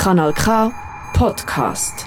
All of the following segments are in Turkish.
Kanal K Podcast.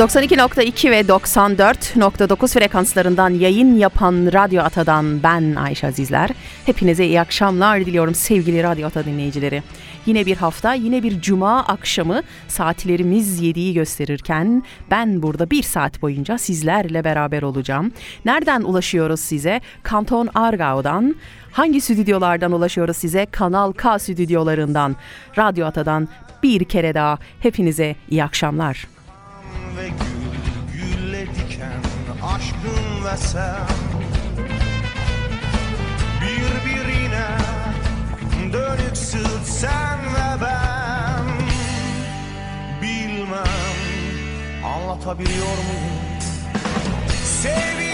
...92.2 ve 94.9 frekanslarından yayın yapan Radyo Ata'dan ben Ayşe Azizler. Hepinize iyi akşamlar diliyorum sevgili Radyo Ata dinleyicileri. Yine bir hafta, yine bir cuma akşamı saatlerimiz 7'yi gösterirken... ...ben burada bir saat boyunca sizlerle beraber olacağım. Nereden ulaşıyoruz size? Kanton Argao'dan... Hangi stüdyolardan ulaşıyoruz size? Kanal K stüdyolarından, Radyo Ata'dan bir kere daha hepinize iyi akşamlar. Ve gül gülle diken aşkın ve sen. Birbirine dönük sırt sen ve ben. Bilmem anlatabiliyor muyum? Seviyorum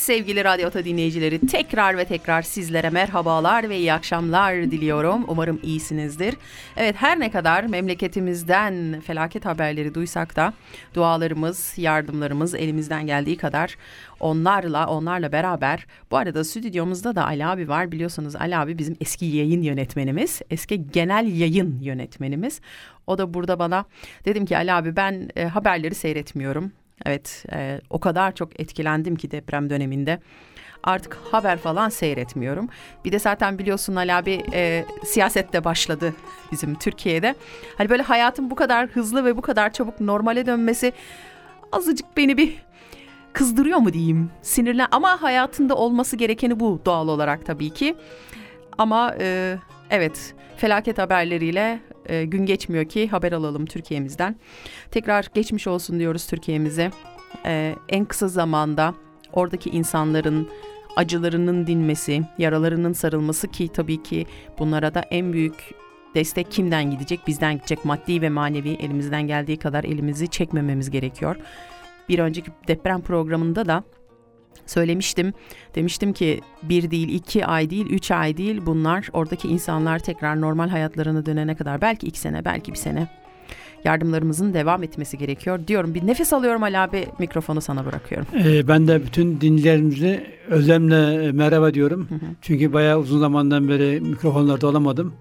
sevgili Radyo Ata dinleyicileri tekrar ve tekrar sizlere merhabalar ve iyi akşamlar diliyorum. Umarım iyisinizdir. Evet her ne kadar memleketimizden felaket haberleri duysak da dualarımız, yardımlarımız elimizden geldiği kadar onlarla onlarla beraber bu arada stüdyomuzda da Ali abi var biliyorsunuz Ali abi bizim eski yayın yönetmenimiz eski genel yayın yönetmenimiz o da burada bana dedim ki Ali abi ben e, haberleri seyretmiyorum Evet, e, o kadar çok etkilendim ki deprem döneminde. Artık haber falan seyretmiyorum. Bir de zaten biliyorsun Ali abi e, siyasette başladı bizim Türkiye'de. Hani böyle hayatın bu kadar hızlı ve bu kadar çabuk normale dönmesi azıcık beni bir kızdırıyor mu diyeyim. Sinirlen ama hayatında olması gerekeni bu doğal olarak tabii ki. Ama e, evet felaket haberleriyle e, gün geçmiyor ki haber alalım Türkiye'mizden. Tekrar geçmiş olsun diyoruz Türkiye'mize. E, en kısa zamanda oradaki insanların acılarının dinmesi, yaralarının sarılması ki tabii ki bunlara da en büyük destek kimden gidecek? Bizden gidecek maddi ve manevi elimizden geldiği kadar elimizi çekmememiz gerekiyor. Bir önceki deprem programında da söylemiştim. Demiştim ki bir değil, iki ay değil, üç ay değil bunlar oradaki insanlar tekrar normal hayatlarına dönene kadar belki iki sene, belki bir sene yardımlarımızın devam etmesi gerekiyor diyorum. Bir nefes alıyorum Ali abi mikrofonu sana bırakıyorum. Ee, ben de bütün dinleyicilerimize özlemle e, merhaba diyorum. Çünkü bayağı uzun zamandan beri mikrofonlarda olamadım.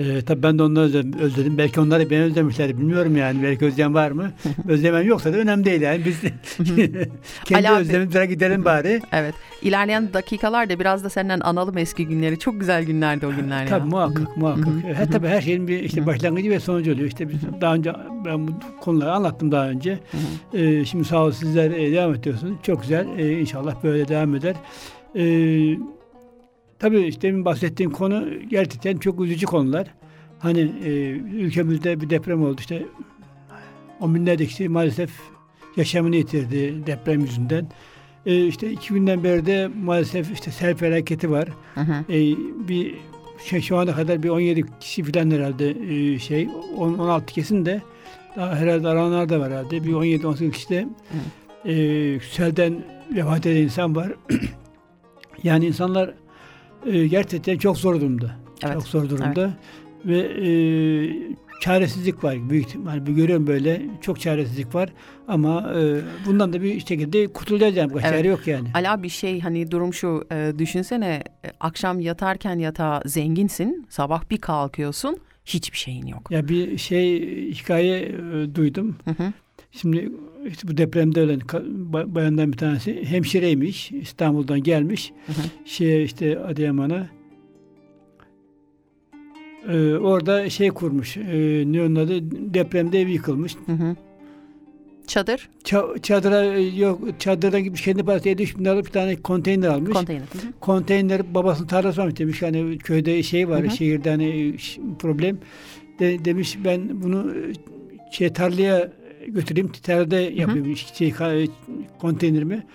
Ee, tabii ben de onları özledim. Belki onlar da beni özlemişler. Bilmiyorum yani. Belki özlem var mı? Özlemem yoksa da önemli değil yani. Biz kendi özlemimize gidelim bari. Evet. İlerleyen dakikalarda biraz da senden analım eski günleri. Çok güzel günlerdi o günler ya. Tabii muhakkak muhakkak. Her tabii her şeyin bir işte başlangıcı ve sonucu oluyor. İşte biz daha önce ben bu konuları anlattım daha önce. Ee, şimdi sağ olun sizler e, devam ediyorsunuz. Çok güzel. Ee, inşallah böyle devam eder. Ee, tabii işte demin bahsettiğim konu gerçekten çok üzücü konular. Hani e, ülkemizde bir deprem oldu işte on binlerce kişi maalesef yaşamını yitirdi deprem yüzünden. Ee, işte iki günden beri de maalesef işte sel felaketi var. Hı hı. E, bir şey şu ana kadar bir 17 kişi falan herhalde e, şey on- 16 kesin de daha herhalde arananlar da var herhalde. Bir 17 18 kişi de e, selden vefat eden insan var. yani insanlar e, gerçekten çok zor durumda. Evet, Çok zor durumda ve e, çaresizlik var büyük ihtimal. Bir görüyorum böyle çok çaresizlik var ama e, bundan da bir şekilde kurtulacağız yani. Evet. çare yok yani. Ala bir şey hani durum şu e, düşünsene e, akşam yatarken yatağa zenginsin sabah bir kalkıyorsun hiçbir şeyin yok. Ya bir şey hikaye e, duydum. Hı hı. Şimdi işte bu depremde ölen bayandan bir tanesi hemşireymiş. İstanbul'dan gelmiş. Hı hı. Şeye işte Adıyaman'a. Ee, orada şey kurmuş. E, ne onun adı? Depremde ev yıkılmış. Hı hı. Çadır, Ça- çadıra e, yok çadırdan gitmiş kendi parası 7 bin liralık bir tane konteyner almış. konteyner. Hı hı. konteyner babasının tarlası varmış demiş hani köyde şey var Hı hı. şehirde hani ş- problem de, demiş ben bunu e, şey tarlaya götüreyim. Tarlada yapayım şey ka- konteynerimi.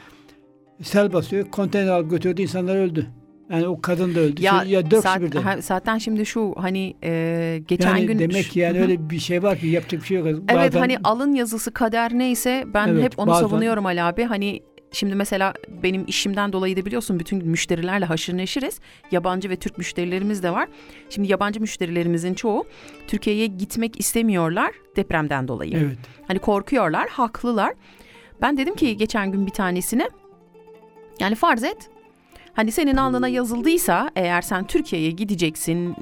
Sel basıyor. Konteyner alıp götürdü. İnsanlar öldü. Yani o kadın da öldü. Ya, Şey- ya dört zat- birden. ha, zaten şimdi şu hani e, geçen yani gün demek ki yani öyle bir şey var ki yapacak bir şey yok. Evet Bazen- hani alın yazısı kader neyse ben Evet, hep onu bazen- savunuyorum Ali abi. Hani şimdi mesela benim işimden dolayı da biliyorsun bütün müşterilerle haşır neşiriz. Yabancı ve Türk müşterilerimiz de var. Şimdi yabancı müşterilerimizin çoğu Türkiye'ye gitmek istemiyorlar depremden dolayı. evet. Hani korkuyorlar, haklılar. Ben dedim ki geçen gün bir tanesine yani farz et hani senin alnına yazıldıysa eğer sen Türkiye'ye gideceksin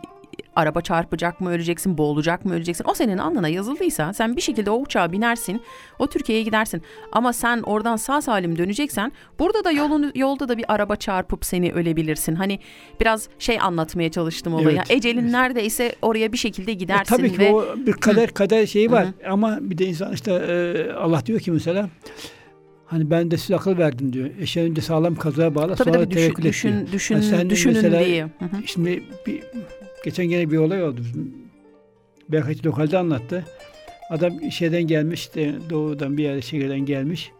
araba çarpacak mı öleceksin, boğulacak mı öleceksin. O senin alnına yazıldıysa sen bir şekilde o uçağa binersin, o Türkiye'ye gidersin. Ama sen oradan sağ salim döneceksen burada da yolun yolda da bir araba çarpıp seni ölebilirsin. Hani biraz şey anlatmaya çalıştım olayı. Evet. Ecelin neredeyse oraya bir şekilde E, gidersin tabii ki ve o bir kader kader şeyi var ama bir de insan işte e, Allah diyor ki mesela hani ben de size akıl verdim diyor. Eşeğin önce sağlam kazığa bağla tabii sonra tabii düşün, tevekkül et düşün, diyor. düşün, Ha, sen düşünün mesela- diye. Hı hı. Şimdi bir, geçen gene bir olay oldu. Berkaç lokalde anlattı. Adam şeyden gelmiş, işte doğudan bir yerde şehirden gelmiş.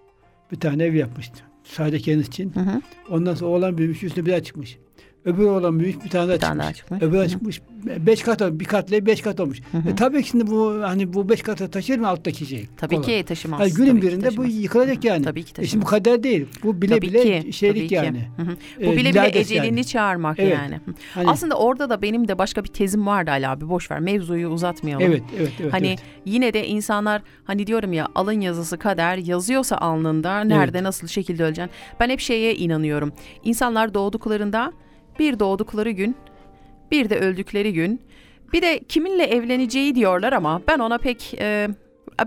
Bir tane ev yapmıştı. Sadece kendisi için. Hı hı. Ondan sonra oğlan büyümüş, üstüne bir daha çıkmış. Öbür oğlan büyümüş, bir tane daha Bir çıkmış. daha çıkmış. Öbür Hı çıkmış. Beş kat olmuş. Bir katlı beş kat olmuş. Hı hı. E tabii ki şimdi bu hani bu beş katı taşır mı alttaki şey? Tabii Kolay. ki taşımaz. Hani günün Tabii ki birinde bu taşımaz. yıkılacak yani. Tabii ki E şimdi taşımaz. bu kader değil. Bu bile Tabii bile ki, şeylik tabii ki. yani. Hı hı. E, Bu bile bile lades ecelini yani. çağırmak Evet. yani. Hani- Aslında orada da benim de başka bir tezim vardı Ali abi. Boş ver mevzuyu uzatmayalım. Evet, evet, evet. Hani evet. yine de insanlar hani diyorum ya alın yazısı kader yazıyorsa alnında nerede nasıl şekilde öleceksin. Ben hep şeye inanıyorum. İnsanlar doğduklarında bir doğdukları gün bir de öldükleri gün bir de kiminle evleneceği diyorlar ama ben ona pek e,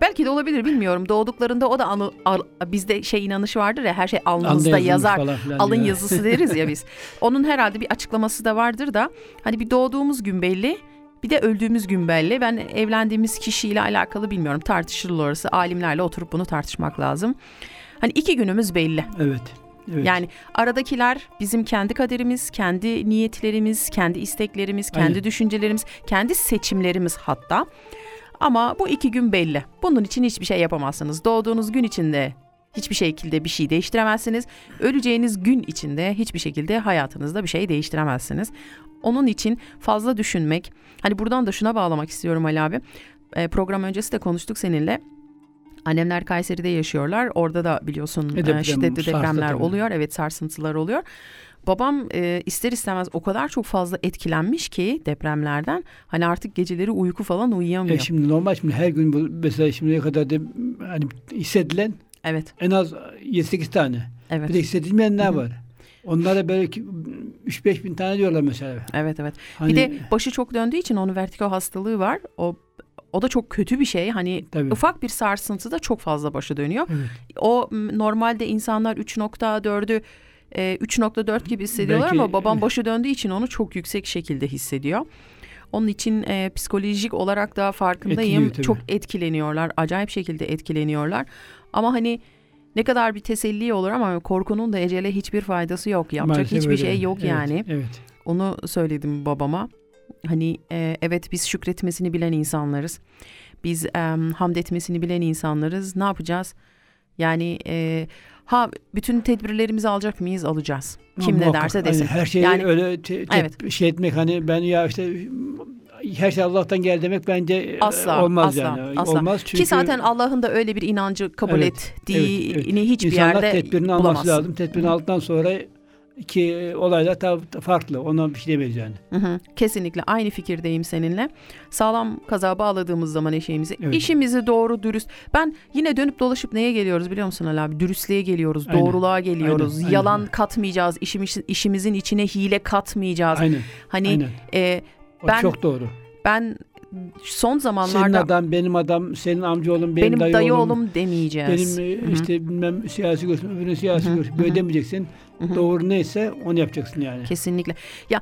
Belki de olabilir bilmiyorum. Doğduklarında o da anı, al- bizde şey inanışı vardır ya her şey yazılmış yazar. falan Alın diyor. yazısı deriz ya biz. Onun herhalde bir açıklaması da vardır da hani bir doğduğumuz gün belli bir de öldüğümüz gün belli. Ben evlendiğimiz kişiyle alakalı bilmiyorum. Tartışılır orası. Alimlerle oturup bunu tartışmak lazım. Hani iki günümüz belli. Evet. Evet. Yani aradakiler bizim kendi kaderimiz, kendi niyetlerimiz, kendi isteklerimiz, kendi Aynen. düşüncelerimiz, kendi seçimlerimiz hatta. Ama bu iki gün belli. Bunun için hiçbir şey yapamazsınız. Doğduğunuz gün içinde hiçbir şekilde bir şey değiştiremezsiniz. Öleceğiniz gün içinde hiçbir şekilde hayatınızda bir şey değiştiremezsiniz. Onun için fazla düşünmek. Hani buradan da şuna bağlamak istiyorum Ali abi. E, program öncesi de konuştuk seninle. Annemler Kayseri'de yaşıyorlar. Orada da biliyorsun E, e, deprem, şiddetli depremler oluyor. Evet sarsıntılar oluyor. Babam e, ister istemez o kadar çok fazla etkilenmiş ki depremlerden. Hani artık geceleri uyku falan uyuyamıyor. E şimdi normal şimdi her gün bu mesela şimdiye kadar da hani hissedilen evet, en az 7-8 tane. evet. Bir de hissedilmeyenler Hı hı. var. Onlara belki 3-5 bin tane diyorlar mesela. Evet evet. Hani, Bir de başı çok döndüğü için onun vertigo hastalığı var. O o da çok kötü bir şey. Hani Tabii. ufak bir sarsıntıda çok fazla başı dönüyor. Evet. O normalde insanlar 3.4'ü e, 3.4 gibi hissediyorlar Belki- ama babam başı döndüğü için onu çok yüksek şekilde hissediyor. Onun için e, psikolojik olarak da farkındayım. Çok etkileniyorlar. Acayip şekilde etkileniyorlar. Ama hani ne kadar bir teselli olur ama korkunun da ecele hiçbir faydası yok. Yapacak Maalesef hiçbir öyle. şey yok Evet, yani. Evet. Onu söyledim babama. Hani e, evet biz şükretmesini bilen insanlarız. Biz e, hamd etmesini bilen insanlarız. Ne yapacağız? Yani e, ha bütün tedbirlerimizi alacak mıyız? Alacağız. Kim ne Muhakkak. derse Hani desin. her şeyi Yani- öyle te- te- Evet. şey etmek hani ben ya işte her şey Allah'tan gel demek bence e, Asla, olmaz asla, yani. asla. Olmaz çünkü Ki zaten Allah'ın da öyle bir inancı kabul Evet, ettiğini evet, evet. hiçbir insanlar yerde tedbirini alması bulamazsın. lazım. Tedbirini aldıktan sonra ki olaylar tabii farklı. Ona bir şey demeyiz yani. Hı hı, kesinlikle aynı fikirdeyim seninle. Sağlam kaza bağladığımız zaman eşeğimizi, Evet. işimizi doğru dürüst. Ben yine dönüp dolaşıp neye geliyoruz biliyor musun Ali abi? Dürüstlüğe geliyoruz, Aynen. doğruluğa geliyoruz. Aynen, aynen. Yalan katmayacağız, işimiz, işimizin içine hile katmayacağız. Aynen. Hani aynen. e, O ben- çok doğru. ben son Senin zamanlarda adam, benim adam, senin amcaoğlum, benim, benim, dayı, oğlum, oğlum, demeyeceğiz. benim e, Hı hı. işte bilmem siyasi görüşüm, öbürünün siyasi hı Böyle demeyeceksin. Hı hı. Doğru neyse onu yapacaksın yani. Kesinlikle. Ya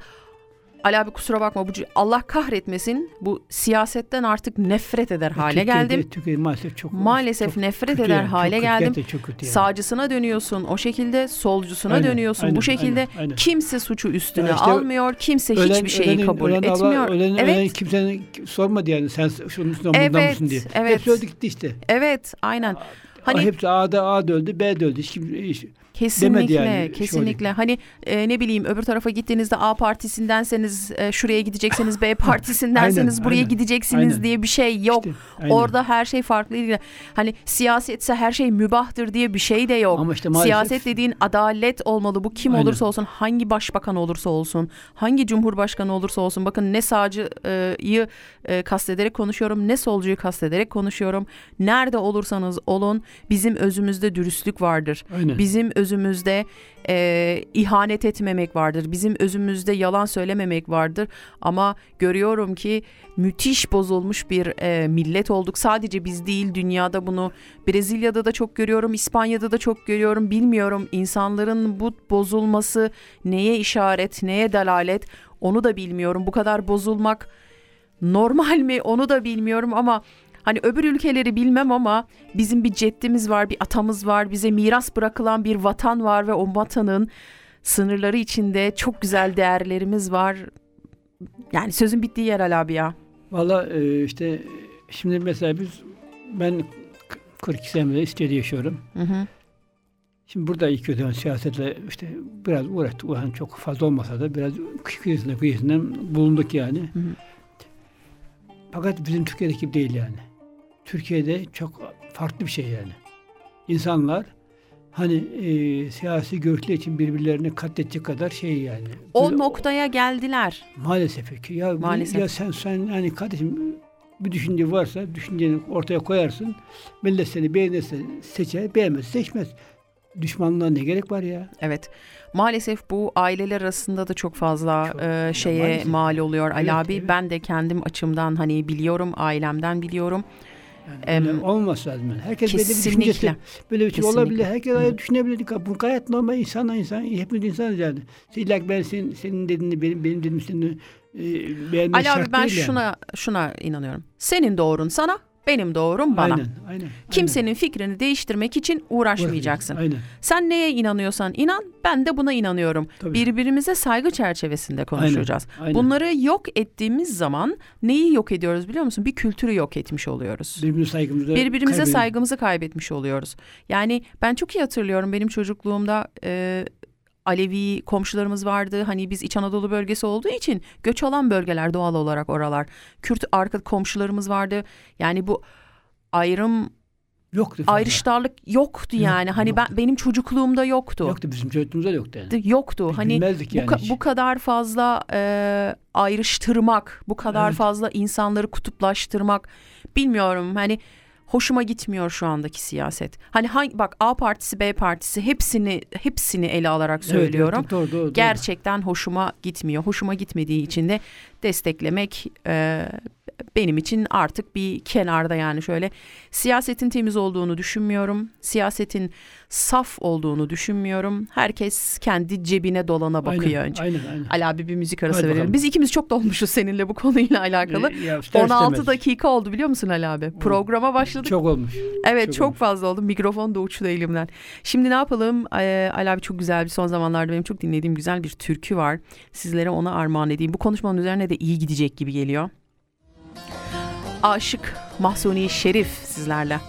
Ali abi kusura bakma bu Allah kahretmesin bu siyasetten artık nefret eder hale Türkiye'de- geldim. Türkiye maalesef çok Maalesef çok nefret kötü eder yani, çok hale kötü, geldim. gerçekten çok kötü yani. Sağcısına dönüyorsun o şekilde, solcusuna Aynen, dönüyorsun aynen, bu şekilde. aynen, aynen. Kimse suçu üstüne Ya işte almıyor, kimse Ölen- hiçbir şeyi ölenin- kabul ölen Allah- etmiyor. ölen- evet, ölen kimsenin sormadı yani sen şunun bundan Evet, mısın diye. evet. Hepsi öldü gitti işte. evet, aynen. Hani, hepsi A'da A öldü, B öldü. Hiç kim, hiç- Kesinlikle, yani, kesinlikle. Hani e, ne bileyim öbür tarafa gittiğinizde A partisindenseniz e, şuraya gideceksiniz, B partisindenseniz Aynen, buraya aynen, gideceksiniz aynen. diye bir şey yok. işte, aynen. Orada her şey farklı değil. Hani siyasetse her şey mübahtır diye bir şey de yok. Ama işte maalesef Siyaset dediğin adalet olmalı. Bu kim Aynen. olursa olsun, hangi başbakan olursa olsun, hangi cumhurbaşkanı olursa olsun. Bakın ne sağcıyı e, kastederek konuşuyorum, ne solcuyu kastederek konuşuyorum. Nerede olursanız olun bizim özümüzde dürüstlük vardır. Aynen. Bizim özümüzde e, ihanet etmemek vardır. Bizim özümüzde yalan söylememek vardır. Ama görüyorum ki müthiş bozulmuş bir e, millet olduk. Sadece biz değil dünyada bunu Brezilya'da da çok görüyorum, İspanya'da da çok görüyorum. Bilmiyorum insanların bu bozulması neye işaret, neye delalet onu da bilmiyorum. Bu kadar bozulmak normal mi onu da bilmiyorum ama hani öbür ülkeleri bilmem ama bizim bir ceddimiz var, bir atamız var, bize miras bırakılan bir vatan var ve o vatanın sınırları içinde çok güzel değerlerimiz var. Yani sözün bittiği yer Ali abi ya. Valla e, işte şimdi mesela biz ben 42 senedir İsviçre'de yaşıyorum. Hı hı. Şimdi burada ilk ödem siyasetle işte biraz uğraştık. Yani çok fazla olmasa da biraz kıyısından kıyısından bulunduk yani. Hı hı. Fakat bizim Türkiye'deki gibi değil yani. Türkiye'de çok farklı bir şey yani. İnsanlar hani e, siyasi görüşler için birbirlerini katledecek kadar şey yani. O Böyle- noktaya geldiler. Maalesef ki. Ya, Maalesef. ya sen sen hani kardeşim bir düşünce varsa düşünceni ortaya koyarsın. Millet seni beğenirse seçer, beğenmezse seçmez. Düşmanlığa ne gerek var ya? Evet. Maalesef bu aileler arasında da çok fazla Çok- e, şeye maalesef. mal oluyor Ali Evet, abi. evet. Ben de kendim açımdan hani biliyorum, ailemden biliyorum. Yani Em, olmaması lazım. Yani. Herkes böyle bir kesinlikle. düşüncesi, böyle bir şey Kesinlikle. olabilir. Herkes öyle düşünebilir. Bu gayet normal insan insan. Hepimiz insanız yani. İlla ben senin, senin dediğini benim benim dediğimi senin e, beğenmek Ali abi ben değil yani. şuna şuna inanıyorum. Senin doğrun sana, benim doğrum bana. Aynen, aynen. Kimsenin fikrini değiştirmek için uğraşmayacaksın. Aynen. Sen neye inanıyorsan inan, ben de buna inanıyorum. Tabii. Birbirimize saygı çerçevesinde konuşacağız. aynen. Bunları yok ettiğimiz zaman neyi yok ediyoruz biliyor musun? Bir kültürü yok etmiş oluyoruz. Birbirimize saygımızı Birbirimize kaybediyoruz. saygımızı kaybetmiş oluyoruz. Yani ben çok iyi hatırlıyorum benim çocukluğumda e, Alevi komşularımız vardı. Hani biz İç Anadolu bölgesi olduğu için göç alan bölgeler doğal olarak oralar. Kürt arka komşularımız vardı. Yani bu ayrım Yoktu fazla. ayrıştarlık yoktu yani. Yok, hani ben yoktu. benim çocukluğumda yoktu. Yoktu bizim çocukluğumuzda da yoktu yani. Yoktu. Biz Hani bilmezdik bu, yani ka- hiç. bu kadar fazla e, ayrıştırmak, bu kadar Evet. fazla insanları kutuplaştırmak bilmiyorum. Hani hoşuma gitmiyor şu andaki siyaset. Hani hangi, bak A partisi, B partisi hepsini hepsini ele alarak Evet, evet, söylüyorum. doğru, doğru, doğru. Gerçekten hoşuma gitmiyor. Hoşuma gitmediği için de desteklemek e, benim için artık bir kenarda yani şöyle siyasetin temiz olduğunu düşünmüyorum. Siyasetin saf olduğunu düşünmüyorum. Herkes kendi cebine dolana bakıyor aynen, önce. Aynen, aynen. Ali abi bir müzik arası Hadi verelim. bakalım. Biz ikimiz çok dolmuşuz seninle bu konuyla alakalı. Ee, ya ister 16 istemez. dakika oldu biliyor musun Ali abi? Programa başladık. Çok olmuş. Evet çok çok, olmuş. fazla oldu. Mikrofon da uçtu elimden. Şimdi ne yapalım? Ee, Ali abi çok güzel bir son zamanlarda benim çok dinlediğim güzel bir türkü var. Sizlere ona armağan edeyim. Bu konuşmanın üzerine de iyi gidecek gibi geliyor. Aşık Mahsuni Şerif sizlerle.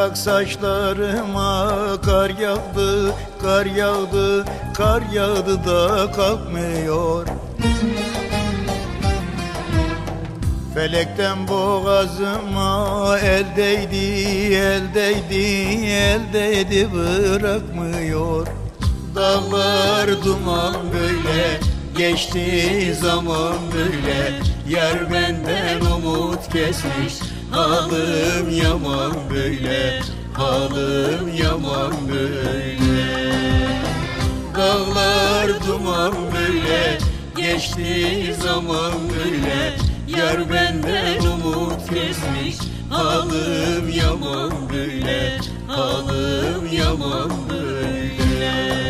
Bak saçlarıma kar yağdı, kar yağdı, kar yağdı da kalkmıyor. Felekten boğazıma el değdi, el değdi, el değdi bırakmıyor. Dağlar duman böyle, geçti zaman böyle. Yer benden umut kesmiş, halim yaman böyle, halim yaman böyle. Dağlar duman böyle Geçti zaman böyle Yar benden umut kesmiş Halim yaman böyle Halim yaman böyle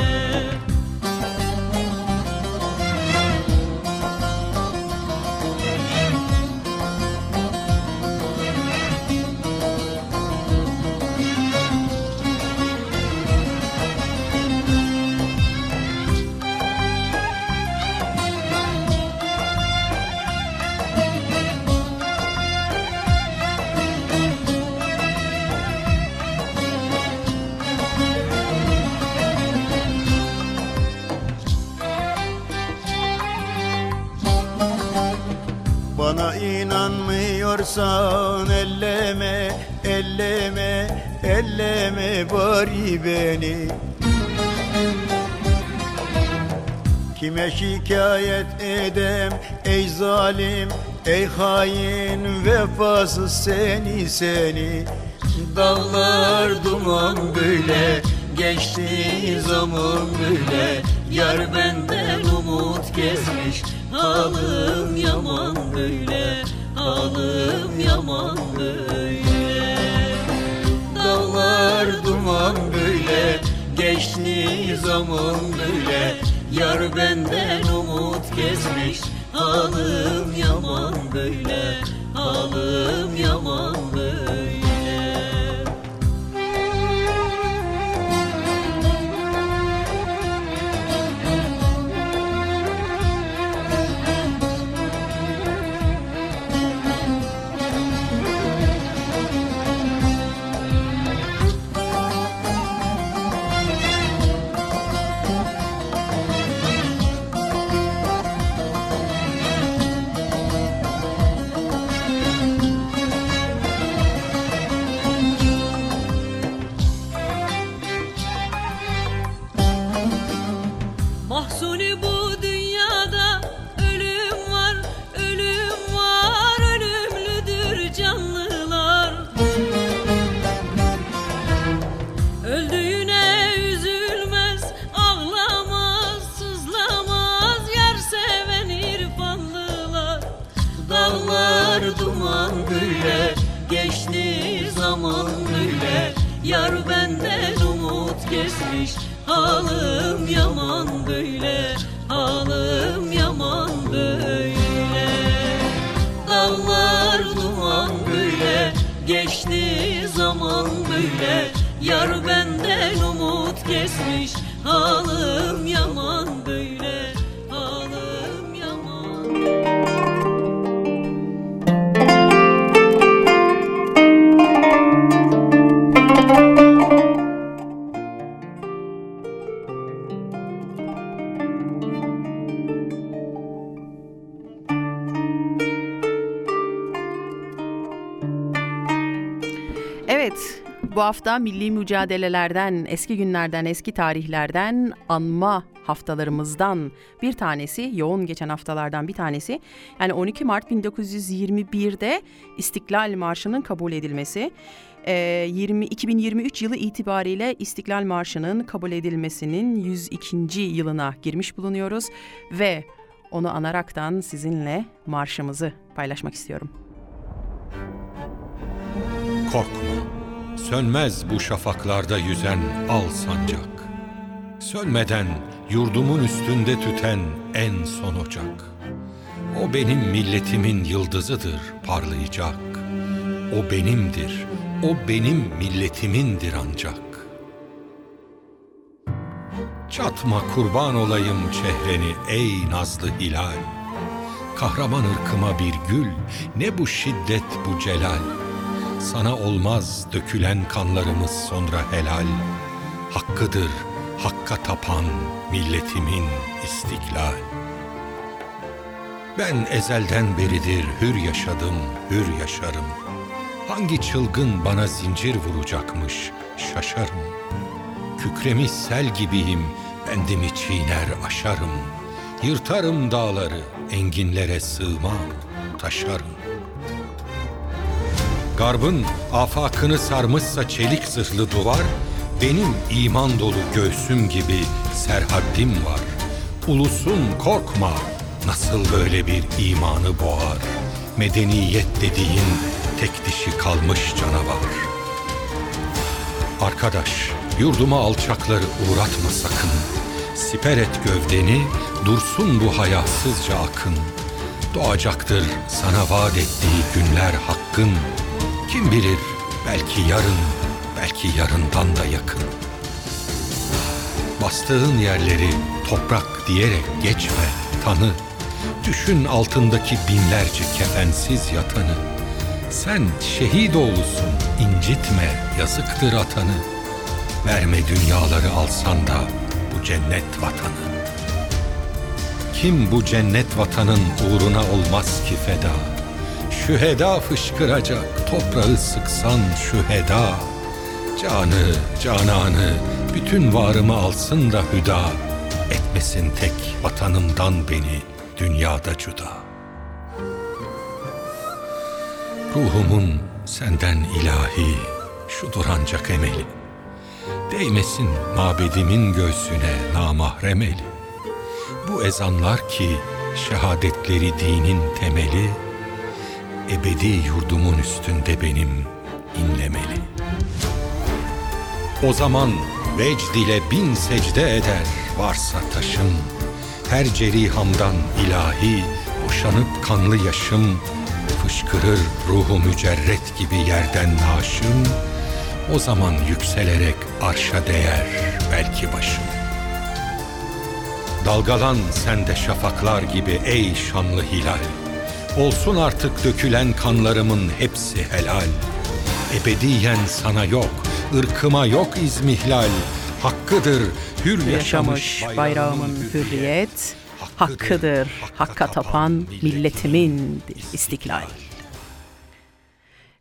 inanmıyorsan elleme, elleme, elleme bari beni. Kime şikayet edem ey zalim, ey hain vefasız seni seni. Dağlar duman böyle, geçti zaman böyle. Yar benden umut kesmiş, halim yaman böyle Halim yaman böyle Dağlar duman böyle Geçti zaman böyle. Yar benden umut kesmiş Halim yaman böyle Halim yaman böyle zaman böyle. Yar benden umut kesmiş Halim yaman böyle bu hafta milli mücadelelerden, eski günlerden, eski tarihlerden anma haftalarımızdan bir tanesi, yoğun geçen haftalardan bir tanesi. Yani 12 Mart 1921'de İstiklal Marşı'nın kabul edilmesi. Ee, 20 2023 yılı itibariyle İstiklal Marşı'nın kabul edilmesinin 102. yılına girmiş bulunuyoruz ve onu anaraktan sizinle marşımızı paylaşmak istiyorum. Korkma, sönmez bu şafaklarda yüzen al sancak. Sönmeden yurdumun üstünde tüten en son ocak. O benim milletimin yıldızıdır parlayacak. O benimdir, o benim milletimindir ancak. Çatma kurban olayım çehreni ey nazlı hilal. Kahraman ırkıma bir gül, ne bu şiddet bu celal. Sana olmaz dökülen kanlarımız sonra helal. Hakkıdır hakka tapan milletimin istiklal. Ben ezelden beridir hür yaşadım, hür yaşarım. Hangi çılgın bana zincir vuracakmış şaşarım. Kükremiş sel gibiyim, bendimi çiğner aşarım. Yırtarım dağları, enginlere sığmam, taşarım. Garbın afakını sarmışsa çelik zırhlı duvar, benim iman dolu göğsüm gibi serhaddim var. Ulusun korkma, nasıl böyle bir imanı boğar. Medeniyet dediğin tek dişi kalmış canavar. Arkadaş, yurduma alçakları uğratma sakın. Siper et gövdeni, dursun bu hayasızca akın. Doğacaktır sana vaat ettiği günler hakkın. Kim bilir belki yarın, belki yarından da yakın. Bastığın yerleri toprak diyerek geçme, tanı. Düşün altındaki binlerce kefensiz yatanı. Sen şehit oğlusun, incitme, yazıktır atanı. Verme dünyaları alsan da bu cennet vatanı. Kim bu cennet vatanın uğruna olmaz ki feda? Şüheda fışkıracak, toprağı sıksan şüheda. Canı, cananı, bütün varımı alsın da hüda. Etmesin tek vatanımdan beni dünyada cüda. Ruhumun senden ilahi, şudur ancak emeli. Değmesin mabedimin göğsüne namahrem eli. Bu ezanlar ki şehadetleri dinin temeli, ebedi yurdumun üstünde benim inlemeli. O zaman vecd ile bin secde eder varsa taşım, her cerihamdan ilahi boşanıp kanlı yaşım, fışkırır ruhu mücerret gibi yerden naşım, o zaman yükselerek arşa değer belki başım. Dalgalan sen de şafaklar gibi ey şanlı hilal. Olsun artık dökülen kanlarımın hepsi helal. Ebediyen sana yok, ırkıma yok izmihlal. Hakkıdır hür yaşamış bayrağımın hürriyet, hakkıdır hakka tapan milletimin istiklal.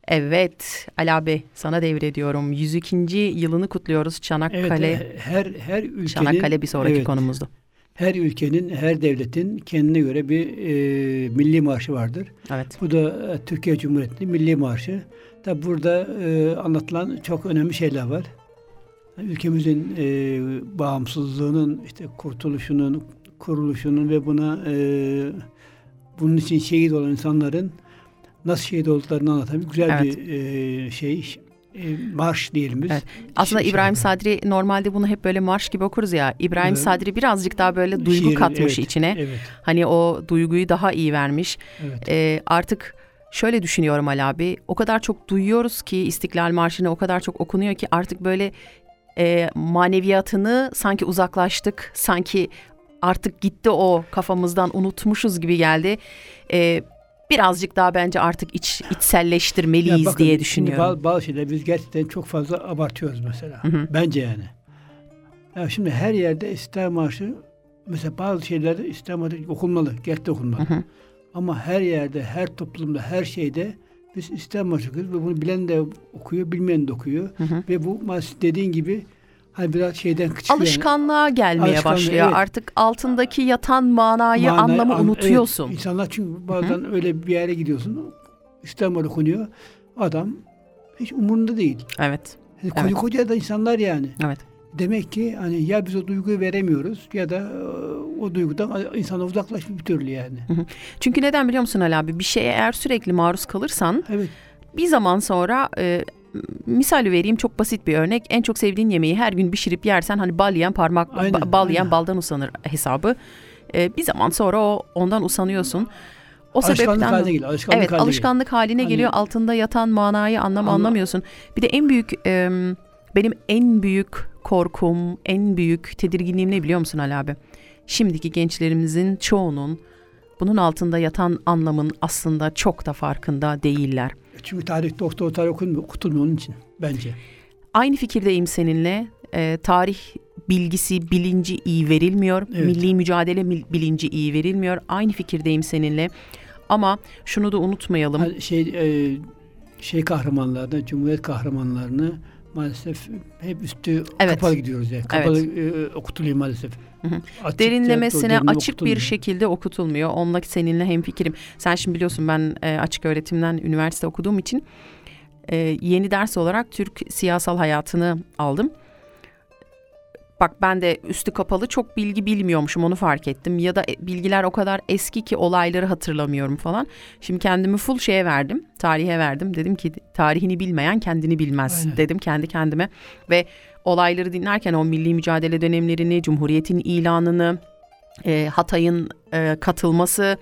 Evet Ali abi sana devrediyorum. 102. yılını kutluyoruz Evet, Çanakkale. e, her her ülkenin Çanakkale bir sonraki evet, konumuzdu. Her ülkenin, her devletin kendine göre bir e, milli marşı vardır. Evet. Bu da e, Türkiye Cumhuriyeti'nin milli marşı. Tabi burada e, anlatılan çok önemli şeyler var. Ülkemizin e, bağımsızlığının, işte kurtuluşunun, kuruluşunun ve buna e, bunun için şehit olan insanların nasıl şehit olduklarını anlatan güzel Evet. bir e, şey marş diyelim biz. Evet. Aslında Şi- İbrahim. Sadri normalde bunu hep böyle marş gibi okuruz ya. İbrahim Evet. Sadri birazcık daha böyle duygu Şiir, katmış evet, içine. Evet, Hani o duyguyu daha iyi vermiş. evet. Ee, artık şöyle düşünüyorum Ali abi. O kadar çok duyuyoruz ki İstiklal Marşı'nı o kadar çok okunuyor ki artık böyle e, maneviyatını sanki uzaklaştık. Sanki artık gitti o kafamızdan unutmuşuz gibi geldi. Ee, birazcık daha bence artık iç içselleştirmeliyiz Ya bakın, diye düşünüyorum. Bazı, bazı şeyler biz gerçekten çok fazla abartıyoruz mesela. Hı hı. Bence yani. Ya şimdi her yerde İstiklal Marşı mesela bazı şeylerde İstiklal Marşı okunmalı. Gerçekten okunmalı. Hı hı. Ama her yerde, her toplumda, her şeyde biz İstiklal Marşı okuyoruz ve bunu bilen de okuyor, bilmeyen de okuyor. Hı hı. Ve bu dediğin gibi hani biraz şeyden küçük Alışkanlığa gelmeye Alışkanlığı, başlıyor. evet. Artık altındaki yatan manayı, anlamı an- unutuyorsun. Evet, insanlar çünkü bazen öyle bir yere gidiyorsun. Marşı okunuyor. Adam hiç umurunda değil. Evet. Yani Evet. Koca koca da insanlar yani. Evet. Demek ki hani ya biz o duyguyu veremiyoruz ya da e, o duygudan insana uzaklaşmış bir türlü yani. Çünkü neden biliyor musun Ali abi? Bir şeye eğer sürekli maruz kalırsan Evet. bir zaman sonra e, misal vereyim çok basit bir örnek. En çok sevdiğin yemeği her gün pişirip yersen hani bal yiyen parmak Aynen, ba- bal yiyen aynen. baldan usanır hesabı. E, bir zaman sonra o ondan usanıyorsun. O alışkanlık sebepten haline geliyor. Alışkanlık Evet haline alışkanlık haline Hani- geliyor. Altında yatan manayı anlamı Anla- anlamıyorsun. Bir de en büyük e, benim en büyük korkum, en büyük tedirginliğim ne biliyor musun Ali abi? Şimdiki gençlerimizin çoğunun bunun altında yatan anlamın aslında çok da farkında değiller. Çünkü tarih doktor tarih okunmuyor, okutulmuyor onun için bence. Aynı fikirdeyim seninle. E, tarih bilgisi, bilinci iyi verilmiyor. Evet. Milli mücadele bilinci iyi verilmiyor. Aynı fikirdeyim seninle. Ama şunu da unutmayalım. Hani şey e, şey kahramanlarını, Cumhuriyet kahramanlarını maalesef hep üstü Evet. kapalı gidiyoruz yani. Kapalı e, okutuluyor maalesef. Hı hı. Açıkça, derinlemesine derinle açık bir şekilde okutulmuyor. Onunla seninle hemfikirim. Sen şimdi biliyorsun ben e, açık öğretimden üniversite okuduğum için e, yeni ders olarak Türk siyasal hayatını aldım. Bak ben de üstü kapalı çok bilgi bilmiyormuşum onu fark ettim. Ya da e, bilgiler o kadar eski ki olayları hatırlamıyorum falan. Şimdi kendimi full şeye verdim. Tarihe verdim. Dedim ki tarihini bilmeyen kendini bilmez Aynen. dedim kendi kendime. Ve olayları dinlerken o milli mücadele dönemlerini, Cumhuriyet'in ilanını, e, Hatay'ın e, katılması,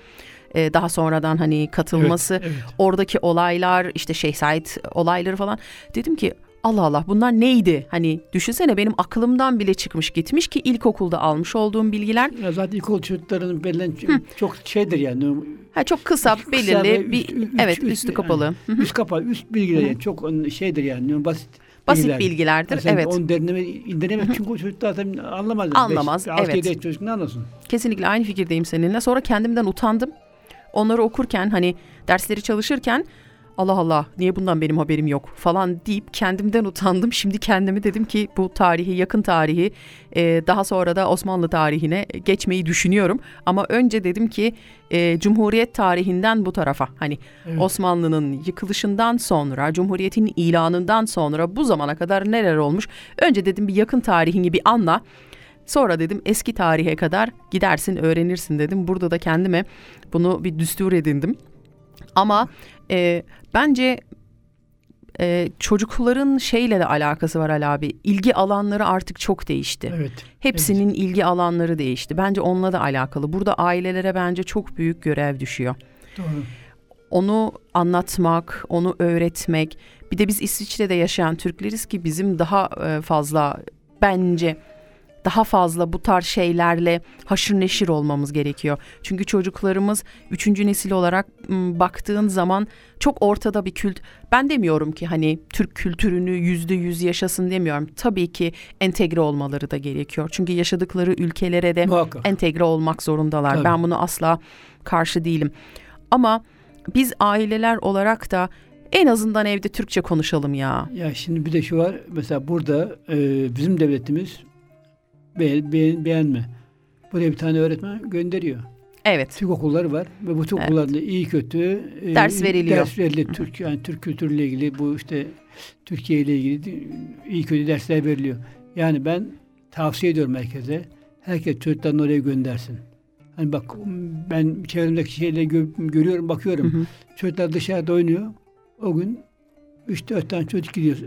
e, daha sonradan hani katılması, Evet, evet. oradaki olaylar, işte Şeyh Said olayları falan. Dedim ki Allah Allah bunlar neydi? Hani düşünsene benim aklımdan bile çıkmış gitmiş ki ilkokulda almış olduğum bilgiler. Ya zaten ilkokul çocuklarının belirlen çok şeydir yani. Ha çok kısa, Kısa belirli bir üst- üst- evet üst- üstü yani kapalı. Hı hı. Üst kapalı, üst bilgiler yani çok şeydir yani basit. Basit bilgiler. bilgilerdir. Yani evet. Onu derinleme, indiremez çünkü o çocuk zaten anlamaz. Anlamaz, evet. 6-7 yaş çocuk ne anlasın? Kesinlikle aynı fikirdeyim seninle. Sonra kendimden utandım. Onları okurken hani dersleri çalışırken Allah Allah niye bundan benim haberim yok falan deyip kendimden utandım. Şimdi kendime dedim ki bu tarihi yakın tarihi e, daha sonra da Osmanlı tarihine geçmeyi düşünüyorum. Ama önce dedim ki e, Cumhuriyet tarihinden bu tarafa hani Evet. Osmanlı'nın yıkılışından sonra Cumhuriyet'in ilanından sonra bu zamana kadar neler olmuş. Önce dedim bir yakın tarihini bir anla. Sonra dedim eski tarihe kadar gidersin öğrenirsin dedim. Burada da kendime bunu bir düstur edindim. Ama e, bence e, çocukların şeyle de alakası var Ali abi. İlgi alanları artık çok değişti. Evet. Hepsinin ilgi alanları değişti. Bence onunla da alakalı. Burada ailelere bence çok büyük görev düşüyor. Doğru. Onu anlatmak, onu öğretmek. Bir de biz İsviçre'de yaşayan Türkleriz ki bizim daha e, fazla bence daha fazla bu tarz şeylerle haşır neşir olmamız gerekiyor. Çünkü çocuklarımız üçüncü nesil olarak baktığın zaman çok ortada bir kült. Ben demiyorum ki hani Türk kültürünü yüzde yüz yaşasın demiyorum. Tabii ki entegre olmaları da gerekiyor. Çünkü yaşadıkları ülkelere de Muhakkak. entegre olmak zorundalar. Tabii. Ben bunu asla karşı değilim. Ama biz aileler olarak da en azından evde Türkçe konuşalım ya. Ya şimdi bir de şu var. Mesela burada e, bizim devletimiz beğen, beğen- beğenme. Buraya bir tane öğretmen gönderiyor. Evet. Türk okulları var ve bu Türk Evet. okullarında iyi kötü e, Ders veriliyor. Ders veriliyor. Türk yani Türk kültürüyle ilgili bu işte Türkiye ile ilgili iyi kötü dersler veriliyor. Yani ben tavsiye ediyorum herkese. Herkes çocuklarını oraya göndersin. Hani bak ben çevremdeki şeyleri gö- görüyorum, bakıyorum. Hı hı. Çocuklar dışarıda oynuyor. O gün 3-4 tane çocuk gidiyor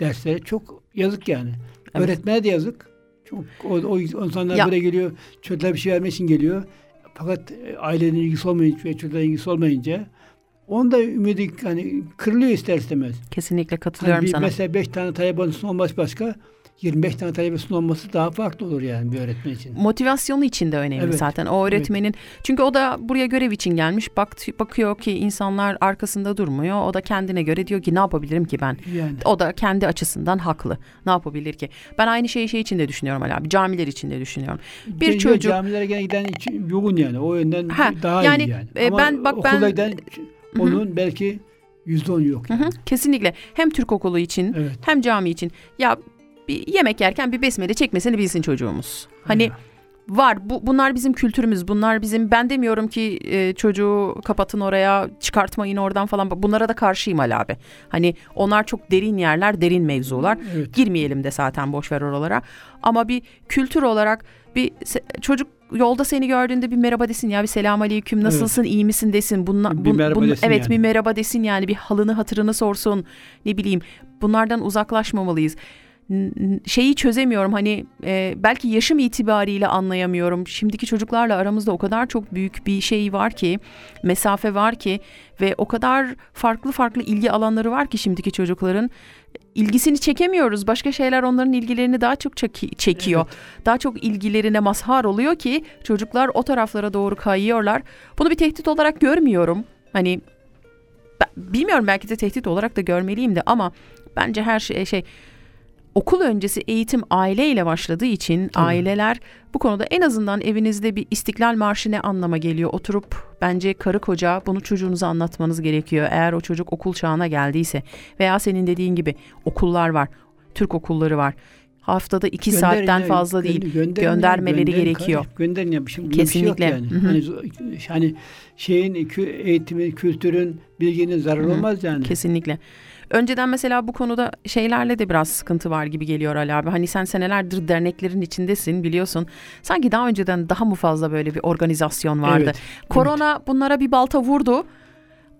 derslere. Çok yazık yani. Evet. Öğretmene de yazık. Çok o, o insanlar Ya- buraya geliyor. Çocuklara bir şey vermek için geliyor. Fakat e, ailenin ilgisi olmayınca ve çocukların ilgisi olmayınca onun da ümidi hani kırılıyor ister istemez. Kesinlikle Hani katılıyorum bir, sana. mesela 5 tane talebesinin olması başka, 25 tane talebesinin olması daha farklı olur yani bir öğretmen için. Motivasyonu için de önemli Evet, zaten o öğretmenin. Çünkü o da buraya görev için gelmiş. Bak bakıyor ki insanlar arkasında durmuyor. O da kendine göre diyor ki ne yapabilirim ki ben? Yani. O da kendi açısından haklı. Ne yapabilir ki? Ben aynı şeyi şey için de düşünüyorum Ali abi. Camiler için de düşünüyorum. Bir Geliyor, çocuk camilere gelen giden hiç yoğun yani. O yönden Ha, daha yani, iyi yani. e, Ama ben- bak ben- giden onun belki yüzde on yok. Hı Yani. hı, kesinlikle hem Türk okulu için Evet. hem cami için. Ya bir yemek yerken bir besmele çekmesini bilsin çocuğumuz. Hani Ya. var bu bunlar bizim kültürümüz. Bunlar bizim ben demiyorum ki e, çocuğu kapatın oraya çıkartmayın oradan falan. Bunlara da karşıyım Ali abi. Hani onlar çok derin yerler, derin mevzular. Evet. Girmeyelim de zaten boş ver oralara. Ama bir kültür olarak bir çocuk yolda seni gördüğünde bir merhaba desin ya bir selam aleyküm nasılsın iyi misin desin. Bunla, Bir merhaba desin evet yani. bir merhaba desin yani bir halını hatırını sorsun ne bileyim bunlardan uzaklaşmamalıyız. Şeyi çözemiyorum hani e, belki yaşım itibariyle anlayamıyorum. Şimdiki çocuklarla aramızda o kadar çok büyük bir şey var ki mesafe var ki ve o kadar farklı farklı ilgi alanları var ki şimdiki çocukların ilgisini çekemiyoruz. Başka şeyler onların ilgilerini daha çok çeki- çekiyor. Daha çok ilgilerine mazhar oluyor ki çocuklar o taraflara doğru kayıyorlar. Bunu bir tehdit olarak görmüyorum. Hani bilmiyorum belki de tehdit olarak da görmeliyim de ama bence her şey şey okul öncesi eğitim aileyle başladığı için Tabii. aileler bu konuda en azından evinizde bir istiklal marşı ne anlama geliyor oturup bence karı koca bunu çocuğunuza anlatmanız gerekiyor. Eğer o çocuk okul çağına geldiyse veya senin dediğin gibi okullar var. Türk okulları var. Haftada iki Gönderin saatten ya, fazla gö- değil. gönderin göndermeleri gönderin gerekiyor. Gönderin ya. Şimdi bunda bir şey yok Kesinlikle. yani. Hani, hani şeyin eğitimin, kültürün, bilginin zararı Hı hı. olmaz yani. Kesinlikle. Önceden mesela bu konuda şeylerle de biraz sıkıntı var gibi geliyor Ali abi. Hani sen senelerdir derneklerin içindesin biliyorsun. Sanki daha önceden daha mı fazla böyle bir organizasyon vardı. Evet, Korona bunlara bir balta vurdu.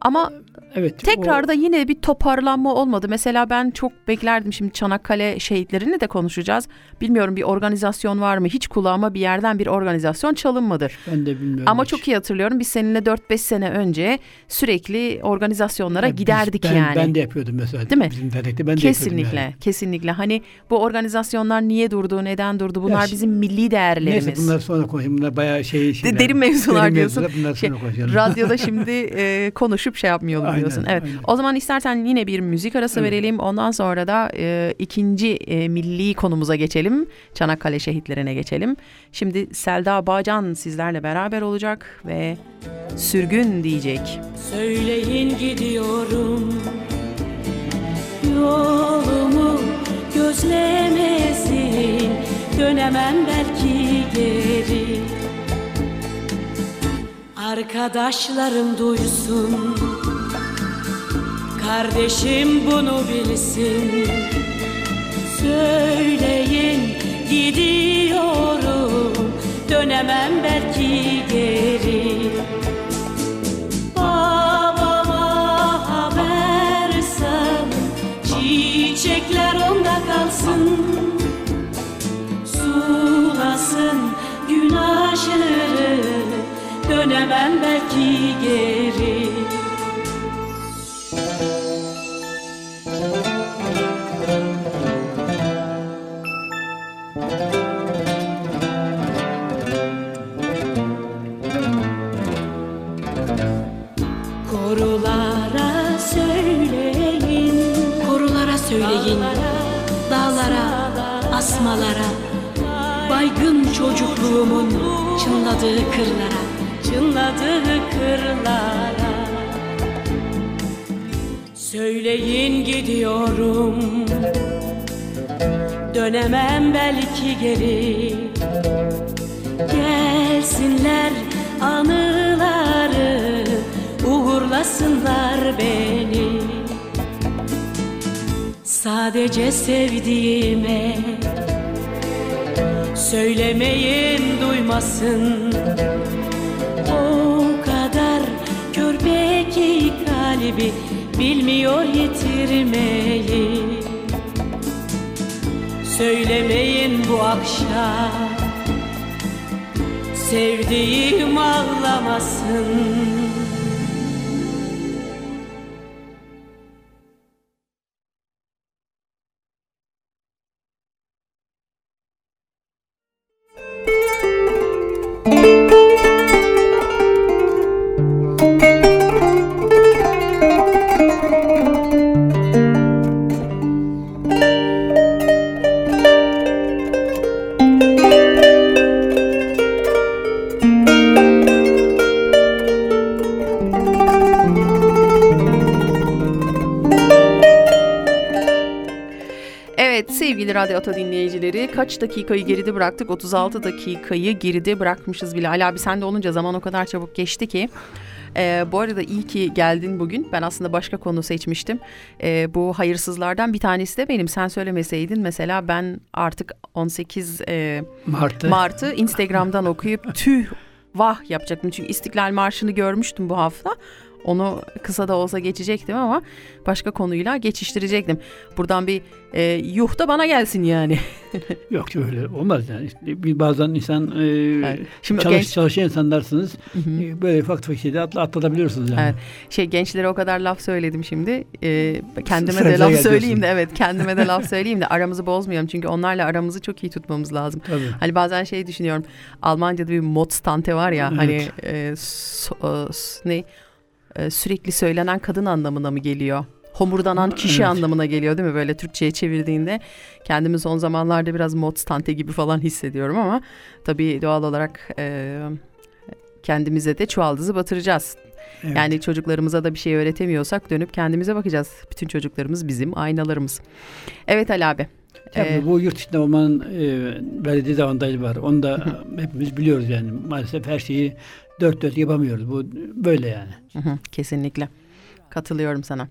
Ama Evet. tekrar o- da yine bir toparlanma olmadı. Mesela ben çok beklerdim şimdi Çanakkale şehitlerini de konuşacağız. Bilmiyorum bir organizasyon var mı? Hiç kulağıma bir yerden bir organizasyon çalınmadı. ben de bilmiyorum. Ama hiç. çok iyi hatırlıyorum. Biz seninle 4-5 sene önce sürekli organizasyonlara Ya biz- giderdik ben, yani. Ben de yapıyordum mesela. Değil mi? Bizim dernekte ben de Kesinlikle, yapıyordum yani. kesinlikle. Hani bu organizasyonlar niye durdu, neden durdu? Bunlar Ya bizim milli değerlerimiz. Neyse bunlar sonra konuşalım. Bunlar bayağı şey şeyler. derin mevzular Derin diyorsun. mevzular, Bunlar Şey, sonra konuşalım. Radyoda şimdi e, konuşup şey yapmayalım Aynen, diyorsun. Evet. aynen. O zaman istersen yine bir müzik arası Evet. verelim. Ondan sonra da e, ikinci e, milli konumuza geçelim. Çanakkale şehitlerine geçelim. Şimdi Selda Bağcan sizlerle beraber olacak ve sürgün diyecek. Söyleyin gidiyorum Yolumu gözlemesin Dönemem belki geri Arkadaşlarım duysun Kardeşim bunu bilsin. Söyleyin gidiyorum. Dönemem belki geri. Babama haber sal. Çiçekler onda kalsın. Sulasın gün aşırı. Dönemem belki geri çocukluğumun çınladığı kırlara. Çınladığı kırlara. Söyleyin gidiyorum. Dönemem belki geri. Gelsinler anıları Uğurlasınlar beni. Sadece sevdiğime Söylemeyin duymasın. O kadar körpe ki kalbi bilmiyor yitirmeyi. Söylemeyin bu akşam Sevdiğim ağlamasın Sevgili Radyo Ata dinleyicileri kaç dakikayı geride bıraktık? 36 dakikayı geride bırakmışız bile. Ali abi sen de olunca zaman o kadar çabuk geçti ki. Ee, bu arada iyi ki geldin bugün. Ben aslında başka konu seçmiştim. Ee, bu hayırsızlardan bir tanesi de benim. Sen söylemeseydin mesela ben artık 18 e, Mart'ta. Mart'ı Instagram'dan okuyup tüh vah yapacaktım. Çünkü İstiklal Marşı'nı görmüştüm bu hafta. Onu kısa da olsa geçecektim ama başka konuyla geçiştirecektim. Buradan bir e, yuh da bana gelsin yani. Yok öyle olmaz yani. Bir bazen insan e, Evet. Şimdi çalış, genç- çalışan insanlarsınız. Hı hı. E, Böyle ufak tefek şeyde atla, atlatabiliyorsunuz yani. Evet. Şey gençlere o kadar laf söyledim şimdi. Ee, kendime Sıra de laf söyleyeyim de evet kendime de laf söyleyeyim de aramızı bozmayalım. Çünkü onlarla aramızı çok iyi tutmamız lazım. Tabii. Hani bazen şey düşünüyorum. Almanca'da bir Modstante var ya Evet. hani e, so- e, ne E, sürekli söylenen kadın anlamına mı geliyor? Homurdanan kişi Evet. anlamına geliyor değil mi böyle Türkçe'ye çevirdiğinde? Kendimi son zamanlarda biraz Modstante gibi falan hissediyorum ama tabii doğal olarak e, kendimize de çuvaldızı batıracağız. Evet. Yani çocuklarımıza da bir şey öğretemiyorsak dönüp kendimize bakacağız. Bütün çocuklarımız bizim aynalarımız. Evet Ali abi. Tabii Ee, bu yurt içinde olmanın e, verdiği dezavantajı var. Onu da hepimiz biliyoruz yani. Maalesef her şeyi dört dört yapamıyoruz. Bu böyle yani. Hı hı, kesinlikle. Katılıyorum sana.